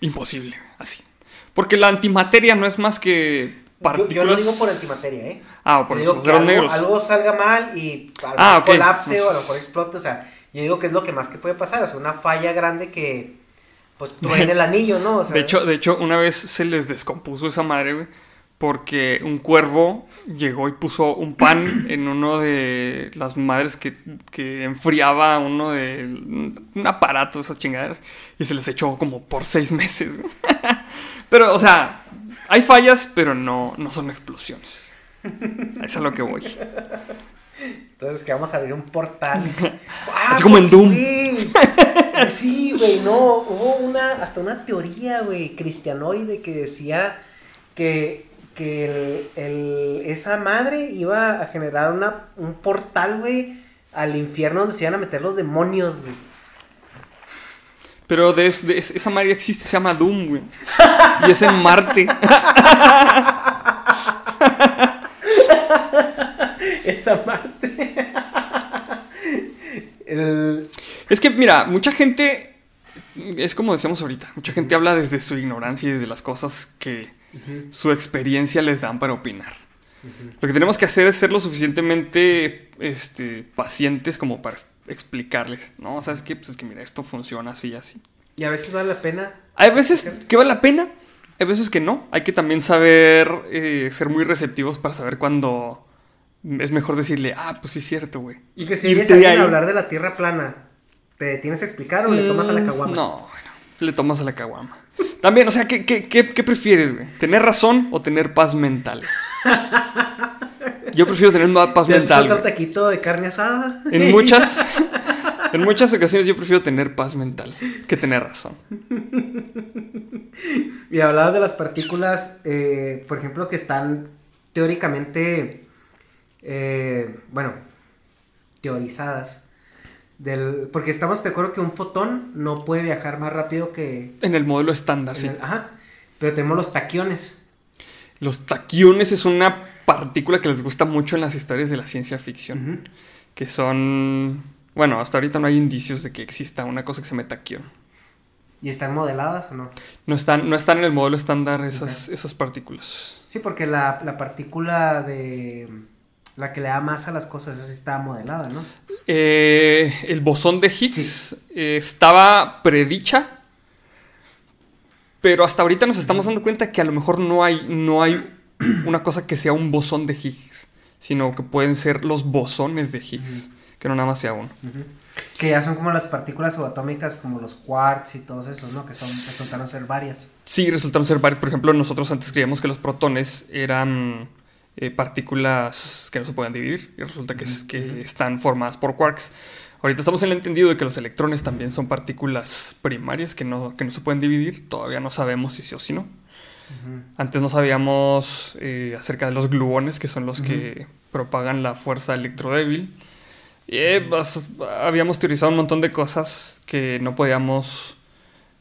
imposible, así. Porque la antimateria no es más que partículas... Yo, lo digo por antimateria, ¿eh? Ah, por los algo, negros. algo salga mal y algo ah, colapse o a lo mejor explote, o sea, yo digo que es lo que más que puede pasar, o sea, una falla grande que pues truene el anillo, ¿no? de, hecho, de hecho, una vez se les descompuso esa madre, güey. Porque un cuervo llegó y puso un pan (clears throat) en uno de las madres que, que enfriaba uno de un aparato, esas chingaderas, y se les echó como por seis meses. (laughs) pero, o sea, hay fallas, pero no, no son explosiones. Eso es a lo que voy. Entonces que vamos a abrir un portal. (laughs) Así como en Doom. (laughs) Sí, güey, no. Hubo una, hasta una teoría, güey, cristianoide que decía que, que el, esa madre iba a generar una, un portal, güey, al infierno donde se iban a meter los demonios, güey. Pero de, esa madre existe, se llama Doom, güey. Y es en Marte. (laughs) esa Marte. (laughs) Es que, mira, mucha gente, es como decíamos ahorita, mucha gente habla desde su ignorancia y desde las cosas que su experiencia les dan para opinar. Lo que tenemos que hacer es ser lo suficientemente este, pacientes como para explicarles, ¿no? ¿Sabes qué? Pues es que mira, esto funciona así y así. Y a veces vale la pena. Hay veces que vale la pena, hay veces que no. Hay que también saber eh, ser muy receptivos para saber cuándo es mejor decirle, ah, pues sí es cierto, güey. Y que si vienes a hablar de la tierra plana, ¿te tienes que explicar o le tomas a la mm, caguama? No, bueno, le tomas a la caguama. También, o sea, ¿qué, qué, qué, prefieres, güey? ¿Tener razón o tener paz mental? Yo prefiero tener más paz mental. un taquito de carne asada? En muchas, en muchas ocasiones yo prefiero tener paz mental que tener razón. Y hablabas de las partículas, eh, por ejemplo, que están teóricamente eh, bueno, teorizadas. Del, porque estamos de acuerdo que un fotón no puede viajar más rápido que... En el modelo estándar, sí. ajá. Pero tenemos los taquiones. Los taquiones es una partícula que les gusta mucho en las historias de la ciencia ficción. Que son... Bueno, hasta ahorita no hay indicios de que exista una cosa que se llama taquión. ¿Y están modeladas o no? No están, no están en el modelo estándar esas, esas partículas. Sí, porque la, la partícula de la que le da más a las cosas, esa está modelada, ¿no? Eh, el bosón de Higgs eh, estaba predicha, pero hasta ahorita nos estamos dando cuenta que a lo mejor no hay, no hay (clears throat) una cosa que sea un bosón de Higgs, sino que pueden ser los bosones de Higgs, que no nada más sea uno. Que ya son como las partículas subatómicas, como los quarks y todos esos, ¿no? Que son, resultaron ser varias. Sí, resultaron ser varias. Por ejemplo, nosotros antes creíamos que los protones eran eh, partículas que no se pueden dividir y resulta que, que están formadas por quarks. Ahorita estamos en el entendido de que los electrones también son partículas primarias que no, que no se pueden dividir. Todavía no sabemos si sí o si no. Antes no sabíamos eh, acerca de los gluones, que son los que propagan la fuerza electrodébil. Y, eh, habíamos teorizado un montón de cosas que no podíamos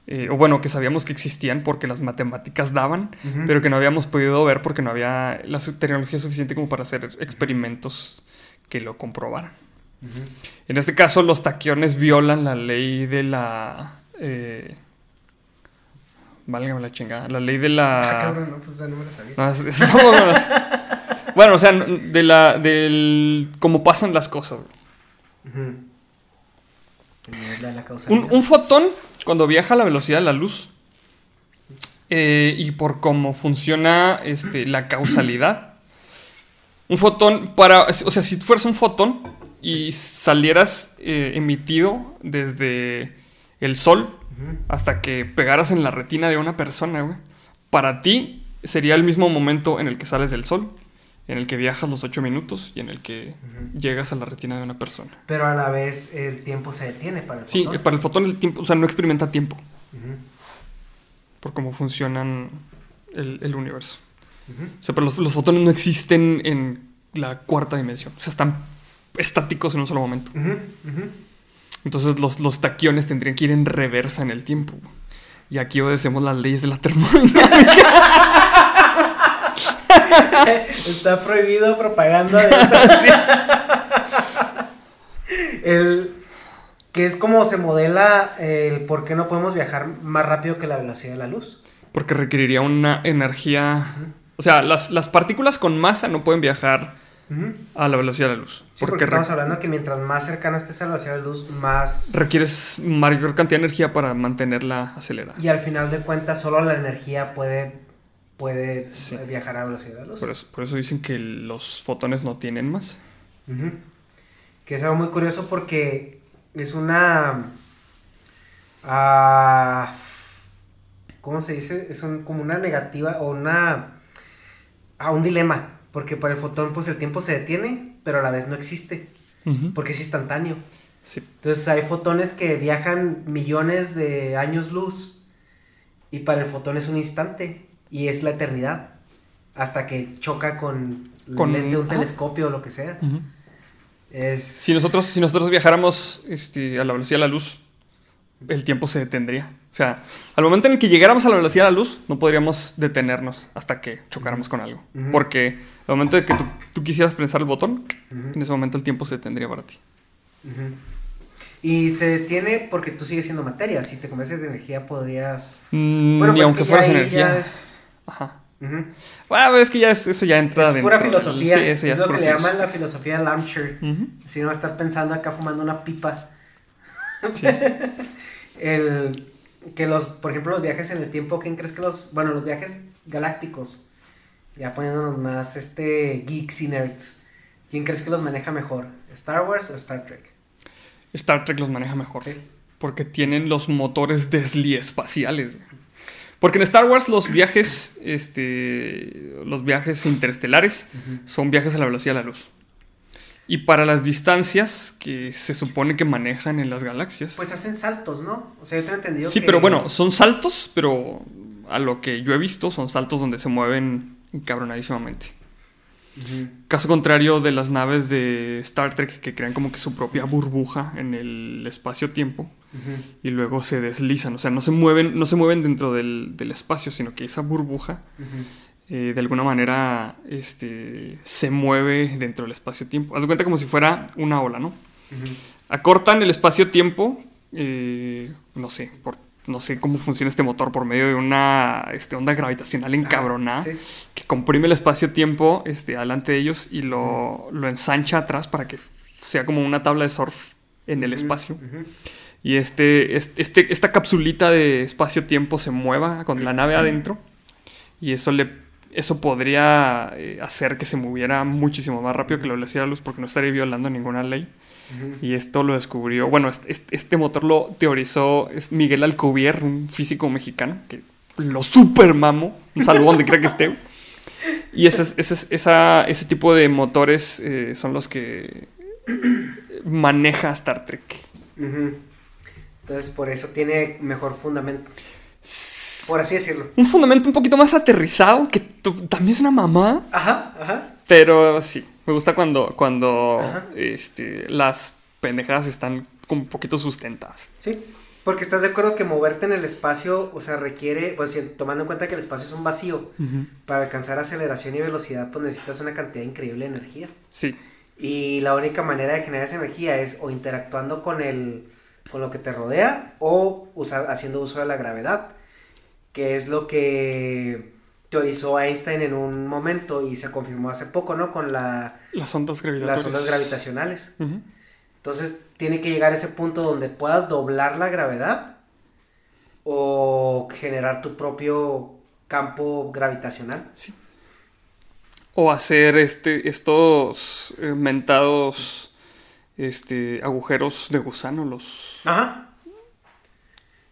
eh, o bueno, que sabíamos que existían porque las matemáticas daban, pero que no habíamos podido ver porque no había la tecnología suficiente como para hacer experimentos que lo comprobaran. En este caso, los taquiones violan la ley de la. Eh, válgame la chingada. La ley de la. Ah, no, pues no me la sabía. (laughs) bueno, o sea, de la. del. cómo pasan las cosas. Un, un, fotón, cuando viaja a la velocidad de la luz. Eh, y por cómo funciona este, la causalidad. Un fotón, para. O sea, si fueras un fotón y salieras eh, emitido desde el sol hasta que pegaras en la retina de una persona, güey. Para ti sería el mismo momento en el que sales del sol, en el que viajas los ocho minutos y en el que llegas a la retina de una persona. Pero a la vez el tiempo se detiene para el fotón. Sí, para el fotón el tiempo, o sea, no experimenta tiempo. Por cómo funcionan el, universo. O sea, pero los, los, fotones no existen en la cuarta dimensión. O sea, están estáticos en un solo momento. Entonces los, los taquiones tendrían que ir en reversa en el tiempo. Y aquí obedecemos las leyes de la termodinámica. (laughs) (laughs) Está prohibido propaganda de (laughs) el que es como se modela el por qué no podemos viajar más rápido que la velocidad de la luz. Porque requeriría una energía. O sea, las, las partículas con masa no pueden viajar a la velocidad de la luz. porque, estamos hablando que mientras más cercano estés a la velocidad de la luz, más... Requieres mayor cantidad de energía para mantenerla acelerada. Y al final de cuentas, solo la energía puede, puede viajar a velocidad de luz. Por eso, dicen que los fotones no tienen más. Que es algo muy curioso porque es una... Uh, ¿Cómo se dice? Es como una negativa o una... A un dilema porque para el fotón, pues el tiempo se detiene, pero a la vez no existe. Porque es instantáneo. Entonces hay fotones que viajan millones de años luz. Y para el fotón es un instante. Y es la eternidad. Hasta que choca con, con lente de un telescopio o lo que sea. Si nosotros, si nosotros viajáramos este, a la velocidad de la luz, el tiempo se detendría. O sea, al momento en el que llegáramos a la velocidad de la luz, no podríamos detenernos hasta que chocáramos con algo. Porque al momento de que tú, quisieras prensar el botón, en ese momento el tiempo se detendría para ti. Y se detiene porque tú sigues siendo materia. Si te convences de energía, podrías. Mm, bueno, pues aunque fueras energía. Ajá. Bueno, es que ya eso ya entra es pura filosofía. Sí, eso ya es, lo que le llaman la filosofía Launcher. Si no va a estar pensando acá fumando una pipa. Sí. (laughs) el que los, por ejemplo, los viajes en el tiempo, ¿quién crees que los, bueno, los viajes galácticos, ya poniéndonos más este geeks y nerds, ¿quién crees que los maneja mejor? ¿Star Wars o Star Trek? Star Trek los maneja mejor. Sí. Porque tienen los motores Desli espaciales. Porque en Star Wars los viajes, este, los viajes interestelares son viajes a la velocidad de la luz. Y para las distancias que se supone que manejan en las galaxias. Pues hacen saltos, ¿no? O sea, yo te he entendido. Sí, pero bueno, son saltos, pero a lo que yo he visto, son saltos donde se mueven encabronadísimamente. Caso contrario de las naves de Star Trek que crean como que su propia burbuja en el espacio-tiempo y luego se deslizan, o sea, no se mueven, no se mueven dentro del, del espacio, sino que esa burbuja eh, de alguna manera este, se mueve dentro del espacio-tiempo. Haz de cuenta como si fuera una ola, ¿no? Acortan el espacio-tiempo, eh, no sé, por, no sé cómo funciona este motor por medio de una este, onda gravitacional encabronada que comprime el espacio-tiempo este, delante de ellos y lo, lo, ensancha atrás para que sea como una tabla de surf en el espacio. Y este, este, esta capsulita de espacio-tiempo se mueva con la nave adentro y eso le eso podría eh, hacer que se moviera muchísimo más rápido que la velocidad de la luz porque no estaría violando ninguna ley. Y esto lo descubrió, bueno, este, motor lo teorizó Miguel Alcubierre, un físico mexicano, que lo super mamo, un saludo donde crea que esté. Y ese, ese tipo de motores eh, son los que maneja Star Trek. Entonces por eso tiene mejor fundamento por así decirlo. Un fundamento un poquito más aterrizado, que también es una mamá. Ajá, ajá. Pero sí, me gusta cuando, cuando este, las pendejadas están como un poquito sustentadas. Sí, porque estás de acuerdo que moverte en el espacio, o sea, requiere, pues tomando en cuenta que el espacio es un vacío, para alcanzar aceleración y velocidad, pues necesitas una cantidad increíble de energía. Sí. Y la única manera de generar esa energía es o interactuando con el con lo que te rodea o usar, haciendo uso de la gravedad, que es lo que teorizó Einstein en un momento y se confirmó hace poco, ¿no? Con la, las ondas. Las ondas gravitacionales. Entonces tiene que llegar a ese punto donde puedas doblar la gravedad o generar tu propio campo gravitacional. Sí. O hacer este, estos eh, mentados este, agujeros de gusano, los. Ajá.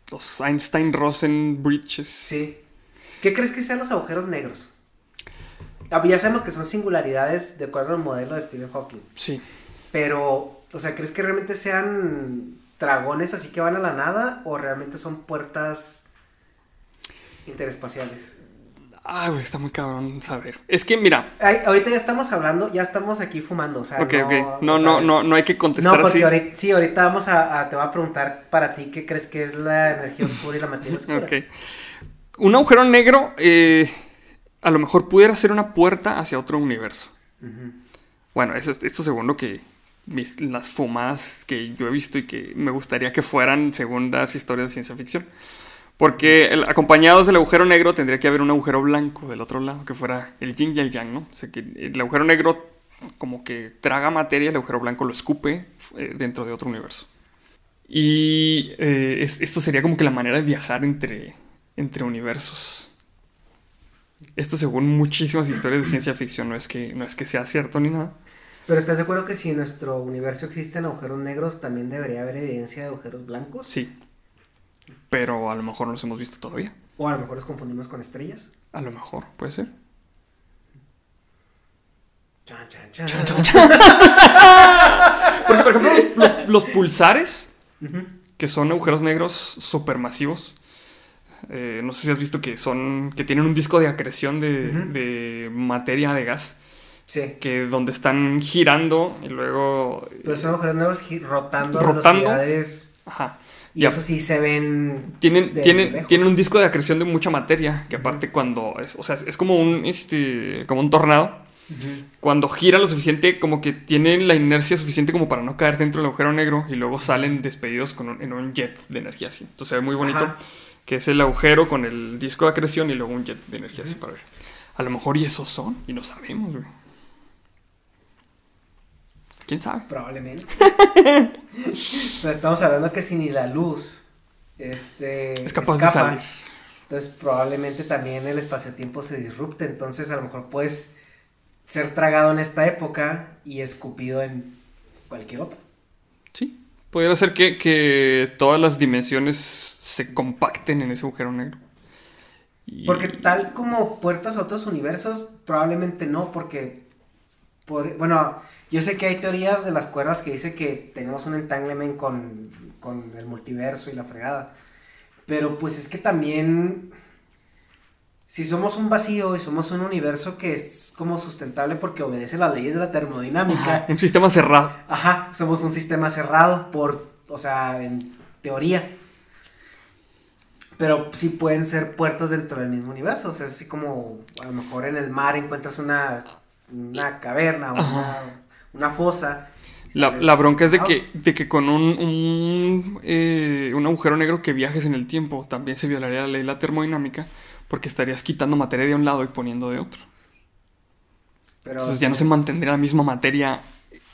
Los Einstein-Rosen Bridges. Sí. ¿Qué crees que sean los agujeros negros? Ah, ya sabemos que son singularidades de acuerdo al modelo de Stephen Hawking. Sí. Pero, o sea, ¿crees que realmente sean dragones así que van a la nada o realmente son puertas interespaciales? Ah, güey, está muy cabrón saber. Es que, mira. ahorita ya estamos hablando, ya estamos aquí fumando, o sea. Ok, no, ok. No, no, no, no hay que contestar no, porque Ahorita, sí, ahorita vamos a, te voy a preguntar para ti qué crees que es la energía oscura y la materia oscura. ok. Un agujero negro, eh, a lo mejor pudiera ser una puerta hacia otro universo. Bueno, eso, esto según lo que las fumadas que yo he visto y que me gustaría que fueran según las historias de ciencia ficción. Porque acompañados del agujero negro tendría que haber un agujero blanco del otro lado, que fuera el yin y el yang, ¿no? O sea, que el agujero negro como que traga materia, el agujero blanco lo escupe eh, dentro de otro universo. Y eh, esto sería como que la manera de viajar entre, entre universos. Esto según muchísimas historias de ciencia ficción, no es que, no es que sea cierto ni nada. Pero ¿estás de acuerdo que si en nuestro universo existen agujeros negros, también debería haber evidencia de agujeros blancos? Sí, pero a lo mejor no los hemos visto todavía. O a lo mejor los confundimos con estrellas. A lo mejor, puede ser. Chan, chan, chan. (laughs) Porque, por ejemplo, los, pulsares, que son agujeros negros supermasivos, eh, no sé si has visto que son. que tienen un disco de acreción de, materia de gas. Sí. Que donde están girando y luego. Pero son agujeros negros rotando, rotando a velocidades. Ajá. Y eso sí se ven. Tienen, tienen, tienen un disco de acreción de mucha materia. Que aparte, cuando. Es, o sea, es como un, este, como un tornado. Cuando gira lo suficiente, como que tienen la inercia suficiente como para no caer dentro del agujero negro. Y luego salen despedidos con en un jet de energía así. Entonces se ve muy bonito. Que es el agujero con el disco de acreción y luego un jet de energía así para ver. A lo mejor y esos son. Y no sabemos, güey. ¿Quién sabe? Probablemente. (laughs) estamos hablando que si ni la luz este, es capaz de salir. Entonces probablemente también el espacio-tiempo se disrupte. Entonces a lo mejor puedes ser tragado en esta época y escupido en cualquier otra. Sí. Podría ser que, que todas las dimensiones se compacten en ese agujero negro. Porque tal como puertas a otros universos, probablemente no, porque, bueno, yo sé que hay teorías de las cuerdas que dice que tenemos un entanglement con, con el multiverso y la fregada. Pero pues es que también, si somos un vacío y somos un universo que es como sustentable porque obedece las leyes de la termodinámica. un sistema cerrado. Ajá, somos un sistema cerrado por, o sea, en teoría. Pero sí pueden ser puertas dentro del mismo universo. O sea, así como a lo mejor en el mar encuentras una, una caverna o una una fosa. La, bronca es de que, de que con un, eh, un, agujero negro que viajes en el tiempo también se violaría la ley de la termodinámica porque estarías quitando materia de un lado y poniendo de otro. Entonces ya no se mantendría la misma materia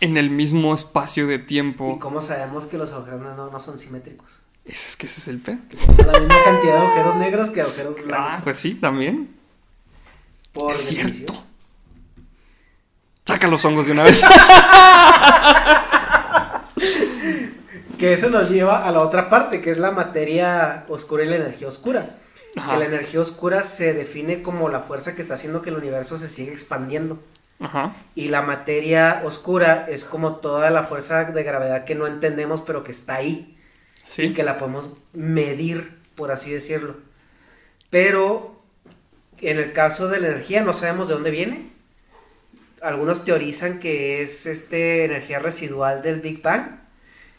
en el mismo espacio de tiempo. ¿Y cómo sabemos que los agujeros negros no son simétricos? Es que ese es el fe. la misma cantidad de agujeros negros que agujeros blancos. Ah, pues sí, también. es cierto. Saca los hongos de una vez. (laughs) que eso nos lleva a la otra parte, que es la materia oscura y la energía oscura. Que la energía oscura se define como la fuerza que está haciendo que el universo se siga expandiendo. Ajá. Y la materia oscura es como toda la fuerza de gravedad que no entendemos, pero que está ahí. Sí. Y que la podemos medir, por así decirlo. Pero en el caso de la energía no sabemos de dónde viene algunos teorizan que es este energía residual del Big Bang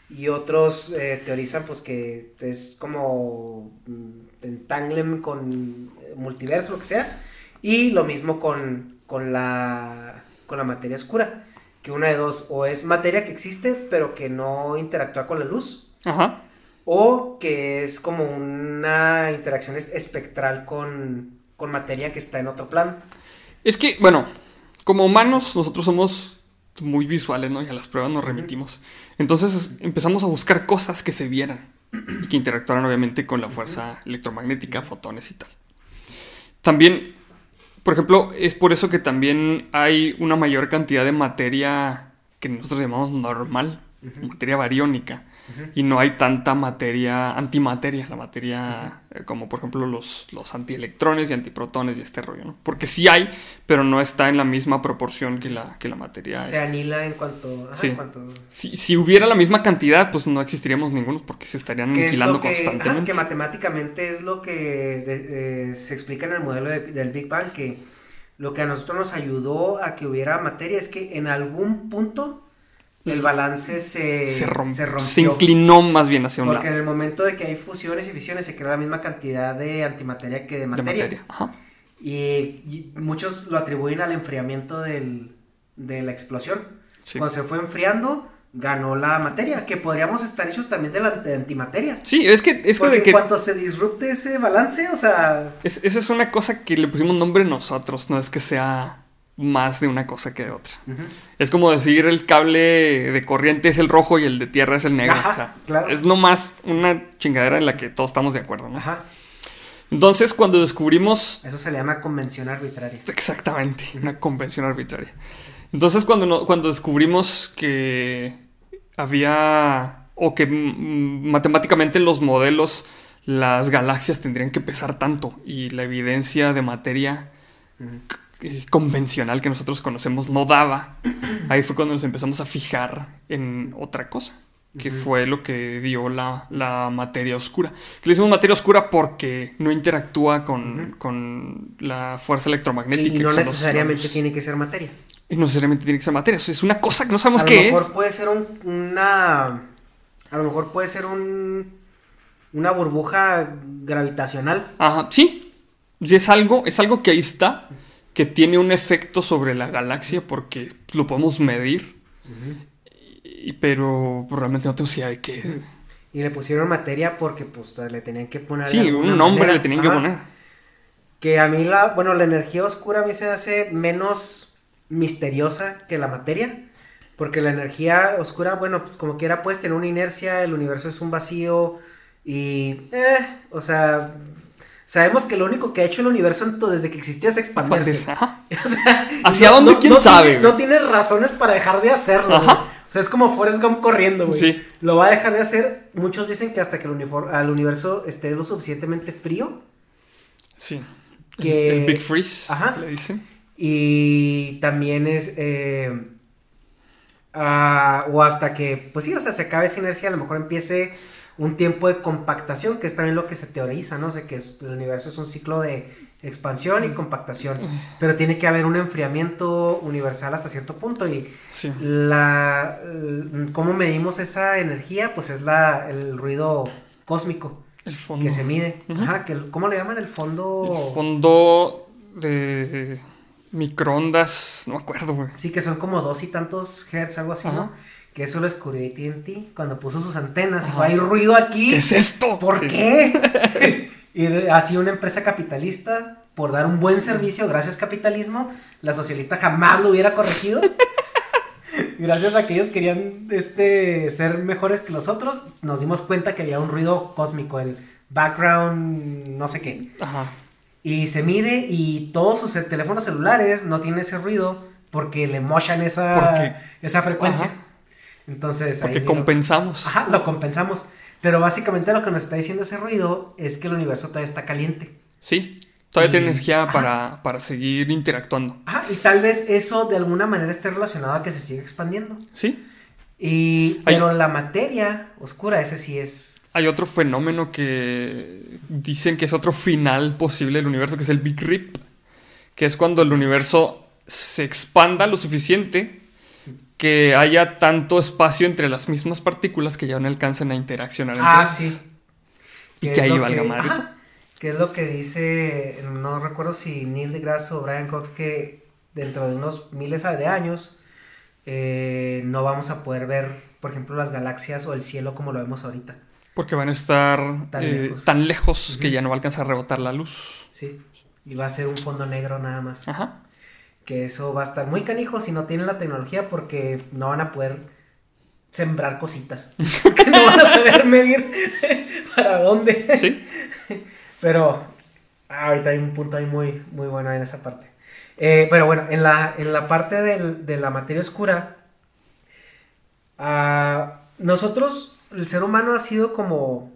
y otros eh, teorizan pues que es como mm, entanglement con multiverso, lo que sea, y lo mismo con, con, la, con la materia oscura, que una de dos, o es materia que existe, pero que no interactúa con la luz. Ajá. O que es como una interacción espectral con, con materia que está en otro plano. Es que, bueno, como humanos nosotros somos muy visuales, ¿no? Y a las pruebas nos remitimos. Entonces empezamos a buscar cosas que se vieran y que interactuaran obviamente con la fuerza electromagnética, fotones y tal. También, por ejemplo, es por eso que también hay una mayor cantidad de materia que nosotros llamamos normal, materia bariónica, y no hay tanta materia, antimateria, la materia eh, como por ejemplo los, los antielectrones y antiprotones y este rollo, ¿no? Porque sí hay, pero no está en la misma proporción que la, que la materia. Se anila en cuanto... sí. Si, hubiera la misma cantidad, pues no existiríamos ninguno porque se estarían aniquilando constantemente. que matemáticamente es lo que eh, se explica en el modelo del Big Bang, que lo que a nosotros nos ayudó a que hubiera materia es que en algún punto el balance se, se, rompió. Se inclinó más bien hacia un Porque en el momento de que hay fusiones y fisiones se crea la misma cantidad de antimateria que de materia. Y, muchos lo atribuyen al enfriamiento del, de la explosión. Cuando se fue enfriando, ganó la materia, que podríamos estar hechos también de, la, antimateria. Sí, es que... Es Porque que... en cuanto se disrupte ese balance, o sea... esa es una cosa que le pusimos nombre nosotros, no es que sea más de una cosa que de otra. Es como decir el cable de corriente es el rojo y el de tierra es el negro. o sea, Es nomás una chingadera en la que todos estamos de acuerdo, ¿no? Entonces, cuando descubrimos... Eso se le llama convención arbitraria. Exactamente, una convención arbitraria. Entonces, cuando, cuando descubrimos que había... o que matemáticamente en los modelos las galaxias tendrían que pesar tanto y la evidencia de materia convencional que nosotros conocemos no daba, ahí fue cuando nos empezamos a fijar en otra cosa, que fue lo que dio la, materia oscura. le decimos materia oscura porque no interactúa con, la fuerza electromagnética. Y no necesariamente tiene que ser materia. Y no necesariamente tiene que ser materia, es una cosa que no sabemos qué es. A lo mejor puede ser una... A lo mejor puede ser un... Una burbuja gravitacional. Ajá, sí. Es algo, es algo que ahí está que tiene un efecto sobre la galaxia porque lo podemos medir, y, pero realmente no tengo idea de qué es. Y le pusieron materia porque pues le tenían que poner... Sí, un nombre le tenían que poner. Que a mí la, bueno, la energía oscura a mí se hace menos misteriosa que la materia. Porque la energía oscura, bueno, pues como quiera puedes tener una inercia, el universo es un vacío y... Eh, o sea, Sabemos que lo único que ha hecho el universo desde que existió es expandirse. (laughs) ¿Hacia dónde? ¿Quién sabe? no tiene razones para dejar de hacerlo. O sea, es como Forrest Gump corriendo, güey. Sí. Lo va a dejar de hacer. Muchos dicen que hasta que el, universo esté lo suficientemente frío. Sí. Que... El Big Freeze, Ajá. le dicen. Y también es... Eh, ah, o hasta que, pues sí, o sea, se acabe esa inercia, a lo mejor empiece un tiempo de compactación, que es también lo que se teoriza, ¿no? O sea, que el universo es un ciclo de expansión y compactación, pero tiene que haber un enfriamiento universal hasta cierto punto y la cómo medimos esa energía, pues es la el ruido cósmico el fondo que se mide. Ajá, que ¿cómo le llaman el fondo? El fondo de microondas, no me acuerdo, güey. Sí, que son como dos y tantos hertz, algo así, ¿no? Que eso lo descubrió AT&T cuando puso sus antenas. Dijo, hay ruido aquí. ¿Qué es esto? ¿Por qué? (laughs) y así una empresa capitalista, por dar un buen servicio, gracias capitalismo, la socialista jamás lo hubiera corregido. (laughs) gracias a que ellos querían este, ser mejores que los otros, nos dimos cuenta que había un ruido cósmico, el background no sé qué. Ajá. Y se mide y todos sus teléfonos celulares no tienen ese ruido porque le mochan esa, esa frecuencia. Entonces. Porque compensamos. Ajá, lo compensamos. Pero básicamente lo que nos está diciendo ese ruido es que el universo todavía está caliente. Sí, todavía tiene energía para, para, seguir interactuando. Ajá, y tal vez eso de alguna manera esté relacionado a que se siga expandiendo. Sí. Y, pero la materia oscura, ese sí es. Hay otro fenómeno que dicen que es otro final posible del universo, que es el Big Rip, que es cuando el universo se expanda lo suficiente que haya tanto espacio entre las mismas partículas que ya no alcancen a interaccionar entre ah, sí. Y que ahí valga marito. Que es lo que dice, no recuerdo si Neil deGrasse o Brian Cox, que dentro de unos miles de años eh, no vamos a poder ver, por ejemplo, las galaxias o el cielo como lo vemos ahorita. Porque van a estar tan eh, lejos, que ya no va a alcanzar a rebotar la luz. Sí, y va a ser un fondo negro nada más. Ajá. Que eso va a estar muy canijo si no tienen la tecnología porque no van a poder sembrar cositas. (laughs) que no van a saber medir (laughs) para dónde. Sí. (laughs) Pero ah, ahorita hay un punto ahí muy, muy bueno en esa parte. Eh, pero bueno, en la, en la parte de la materia oscura, ah, nosotros, el ser humano ha sido como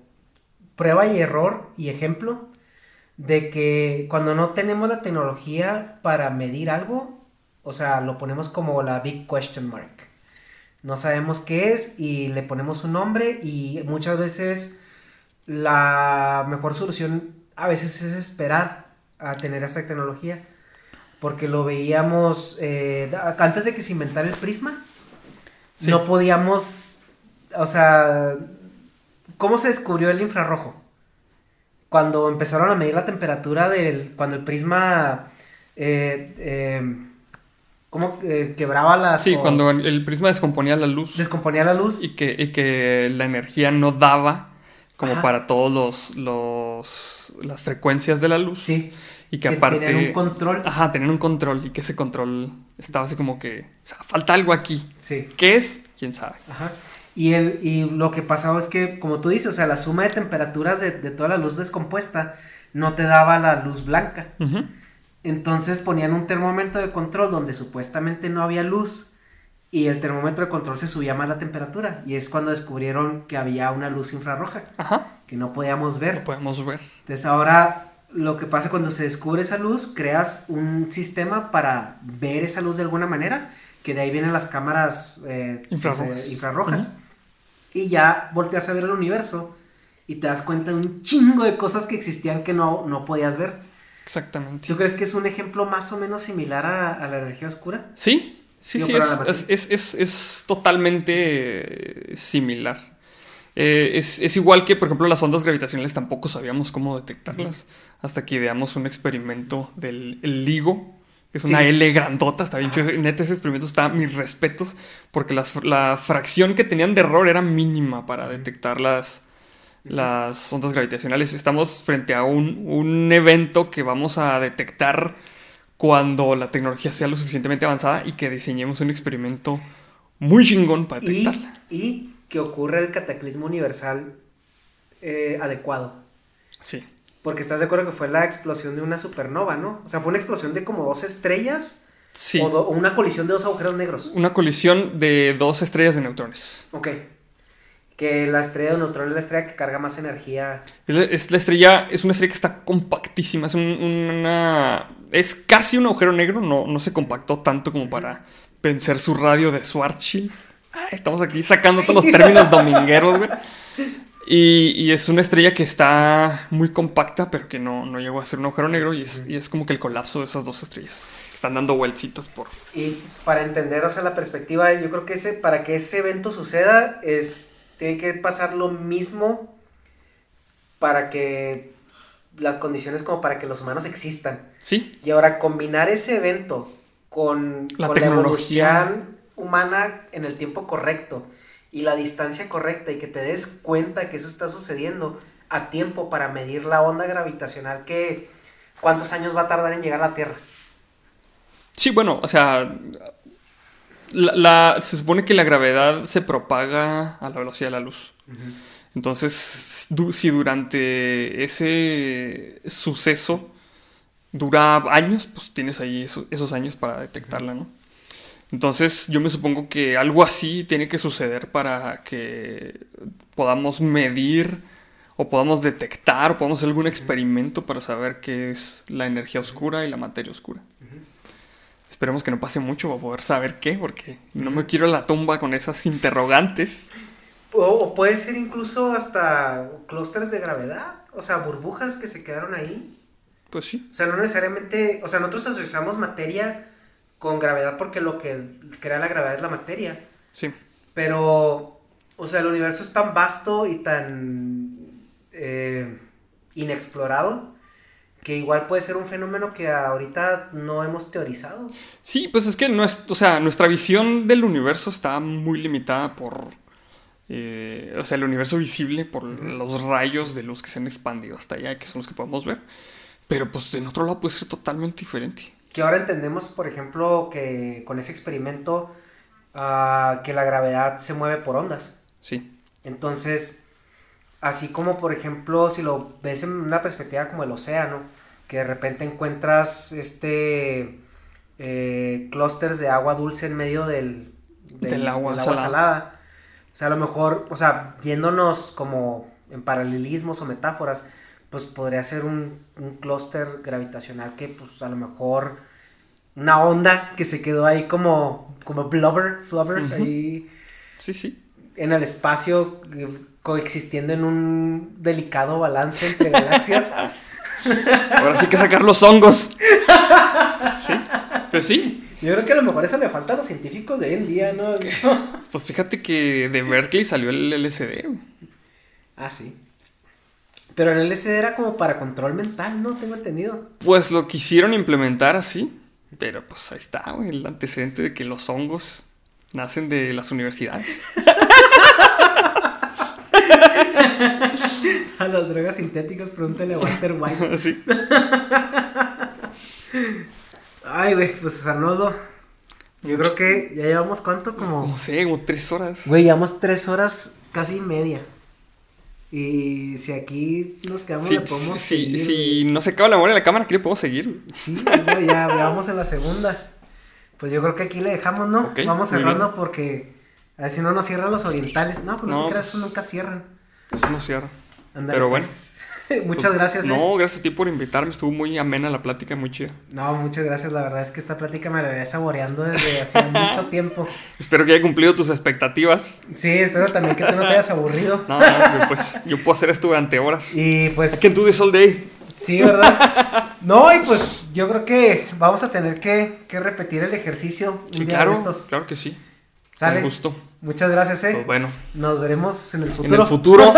prueba y error y ejemplo de que cuando no tenemos la tecnología para medir algo, o sea, lo ponemos como la big question mark. No sabemos qué es y le ponemos un nombre y muchas veces la mejor solución a veces es esperar a tener esta tecnología. Porque lo veíamos eh, antes de que se inventara el prisma. No podíamos, o sea, ¿cómo se descubrió el infrarrojo? Cuando empezaron a medir la temperatura del, cuando el prisma, eh, eh, ¿cómo quebraba la... Sí, cuando el, prisma descomponía la luz. Descomponía la luz. Y que, y que la energía no daba como para todos los, los, las frecuencias de la luz. Sí. Y que, aparte... Tenían un control. Ajá, tenían un control y que ese control estaba así como que... O sea, falta algo aquí. Sí. ¿Qué es? ¿Quién sabe? Ajá. Y, el, y lo que pasaba es que, como tú dices, o sea, la suma de temperaturas de, de toda la luz descompuesta no te daba la luz blanca. Entonces ponían un termómetro de control donde supuestamente no había luz y el termómetro de control se subía más la temperatura. Y es cuando descubrieron que había una luz infrarroja que no podíamos ver. No podemos ver. Entonces ahora lo que pasa cuando se descubre esa luz, creas un sistema para ver esa luz de alguna manera, que de ahí vienen las cámaras eh, pues, infrarrojas. Eh, y ya volteas a ver el universo y te das cuenta de un chingo de cosas que existían que no, no podías ver. Exactamente. ¿Tú crees que es un ejemplo más o menos similar a, a la energía oscura? Sí, Sí, sí, es, totalmente similar. Eh, es, igual que, por ejemplo, las ondas gravitacionales tampoco sabíamos cómo detectarlas hasta que ideamos un experimento del LIGO, que es una L grandota, está bien chido. Neta, ese experimento está mis respetos, porque la fracción que tenían de error era mínima para detectar las, las ondas gravitacionales. Estamos frente a un, un evento que vamos a detectar cuando la tecnología sea lo suficientemente avanzada y que diseñemos un experimento muy chingón para detectarla. Y, que ocurra el cataclismo universal eh, adecuado. Sí. Porque estás de acuerdo que fue la explosión de una supernova, ¿no? O sea, fue una explosión de como dos estrellas. Sí. O, una colisión de dos agujeros negros. Una colisión de dos estrellas de neutrones. Ok. Que la estrella de neutrones es la estrella que carga más energía. Es la, estrella, es una estrella que está compactísima. Es una es casi un agujero negro, no, no se compactó tanto como para vencer su radio de Schwarzschild. estamos aquí sacando todos los términos (laughs) domingueros, güey. Y, es una estrella que está muy compacta, pero que no, no llegó a ser un agujero negro. Y es, como que el colapso de esas dos estrellas. Están dando vuelcitas por. Y para entender, o sea, la perspectiva, yo creo que ese, para que ese evento suceda, es. Tiene que pasar lo mismo para que las condiciones como para que los humanos existan. Sí. Y ahora combinar ese evento con la, evolución humana en el tiempo correcto y la distancia correcta y que te des cuenta que eso está sucediendo a tiempo para medir la onda gravitacional que cuántos años va a tardar en llegar a la Tierra. Sí, bueno, o sea, la, se supone que la gravedad se propaga a la velocidad de la luz. Entonces, si durante ese suceso dura años, pues tienes ahí esos, años para detectarla, ¿no? Entonces, yo me supongo que algo así tiene que suceder para que podamos medir o podamos detectar o podamos hacer algún experimento para saber qué es la energía oscura y la materia oscura. Esperemos que no pase mucho para poder saber qué, porque no me quiero a la tumba con esas interrogantes. O, puede ser incluso hasta clústeres de gravedad, o sea, burbujas que se quedaron ahí. Pues sí. O sea, no necesariamente, o sea, nosotros asociamos materia con gravedad porque lo que crea la gravedad es la materia. Sí. Pero, o sea, el universo es tan vasto y tan eh, inexplorado que igual puede ser un fenómeno que ahorita no hemos teorizado. Sí, pues es que no es, o sea, nuestra visión del universo está muy limitada por, eh, o sea, el universo visible por los rayos de luz que se han expandido hasta allá, que son los que podemos ver. Pero pues en otro lado puede ser totalmente diferente. Que ahora entendemos, por ejemplo, que con ese experimento, ah, que la gravedad se mueve por ondas. Sí. Entonces, así como por ejemplo, si lo ves en una perspectiva como el océano, que de repente encuentras este eh, clústeres de agua dulce en medio del, Del agua salada. salada. O sea, a lo mejor, o sea, yéndonos como en paralelismos o metáforas, pues podría ser un, un clúster gravitacional que pues a lo mejor una onda que se quedó ahí como, como blubber, flubber, ahí Sí, sí. en el espacio eh, coexistiendo en un delicado balance entre galaxias. (laughs) Ahora sí que sacar los hongos. (laughs) Sí. Pues sí. Yo creo que a lo mejor eso le falta a los científicos de hoy en día, ¿no? Pues fíjate que de Berkeley salió el LSD. ah, sí. Pero el LSD era como para control mental, ¿no? Tengo entendido. Pues lo quisieron implementar así. Pero pues ahí está, güey, el antecedente de que los hongos nacen de las universidades. (laughs) A las drogas sintéticas, pregúntale a Walter White. (laughs) Sí. Ay, güey, pues Arnoldo. Yo creo que ya llevamos cuánto, como. No sé, como tres horas. Güey, llevamos tres horas casi media. Y si aquí nos quedamos, Sí, le podemos sí, seguir, si güey. no se acaba la memoria de la cámara, aquí le podemos seguir. Sí, no, ya, vamos en la segunda. Pues yo creo que aquí le dejamos, ¿no? Vamos cerrando porque a ver si no nos cierran los orientales. No, pues no, No, te creas, pues- nunca cierran. Eso no cierra. Ándale, Pero pues. (laughs) Muchas gracias, ¿eh? No, gracias a ti por invitarme. Estuvo muy amena la plática, muy chida. No, muchas gracias. La verdad es que esta plática me la venía saboreando desde hace (laughs) mucho tiempo. Espero que haya cumplido tus expectativas. Sí, espero también que tú no te hayas aburrido. No, no, pues (laughs) yo puedo hacer esto durante horas. Y pues, I can do this all day. sí, ¿verdad? No, y pues yo creo que vamos a tener que, que repetir el ejercicio un Sí, día claro, de estos. claro que sí. ¿Sale? Con gusto. Muchas gracias, ¿eh? Pues bueno, Nos veremos en el en futuro. el futuro.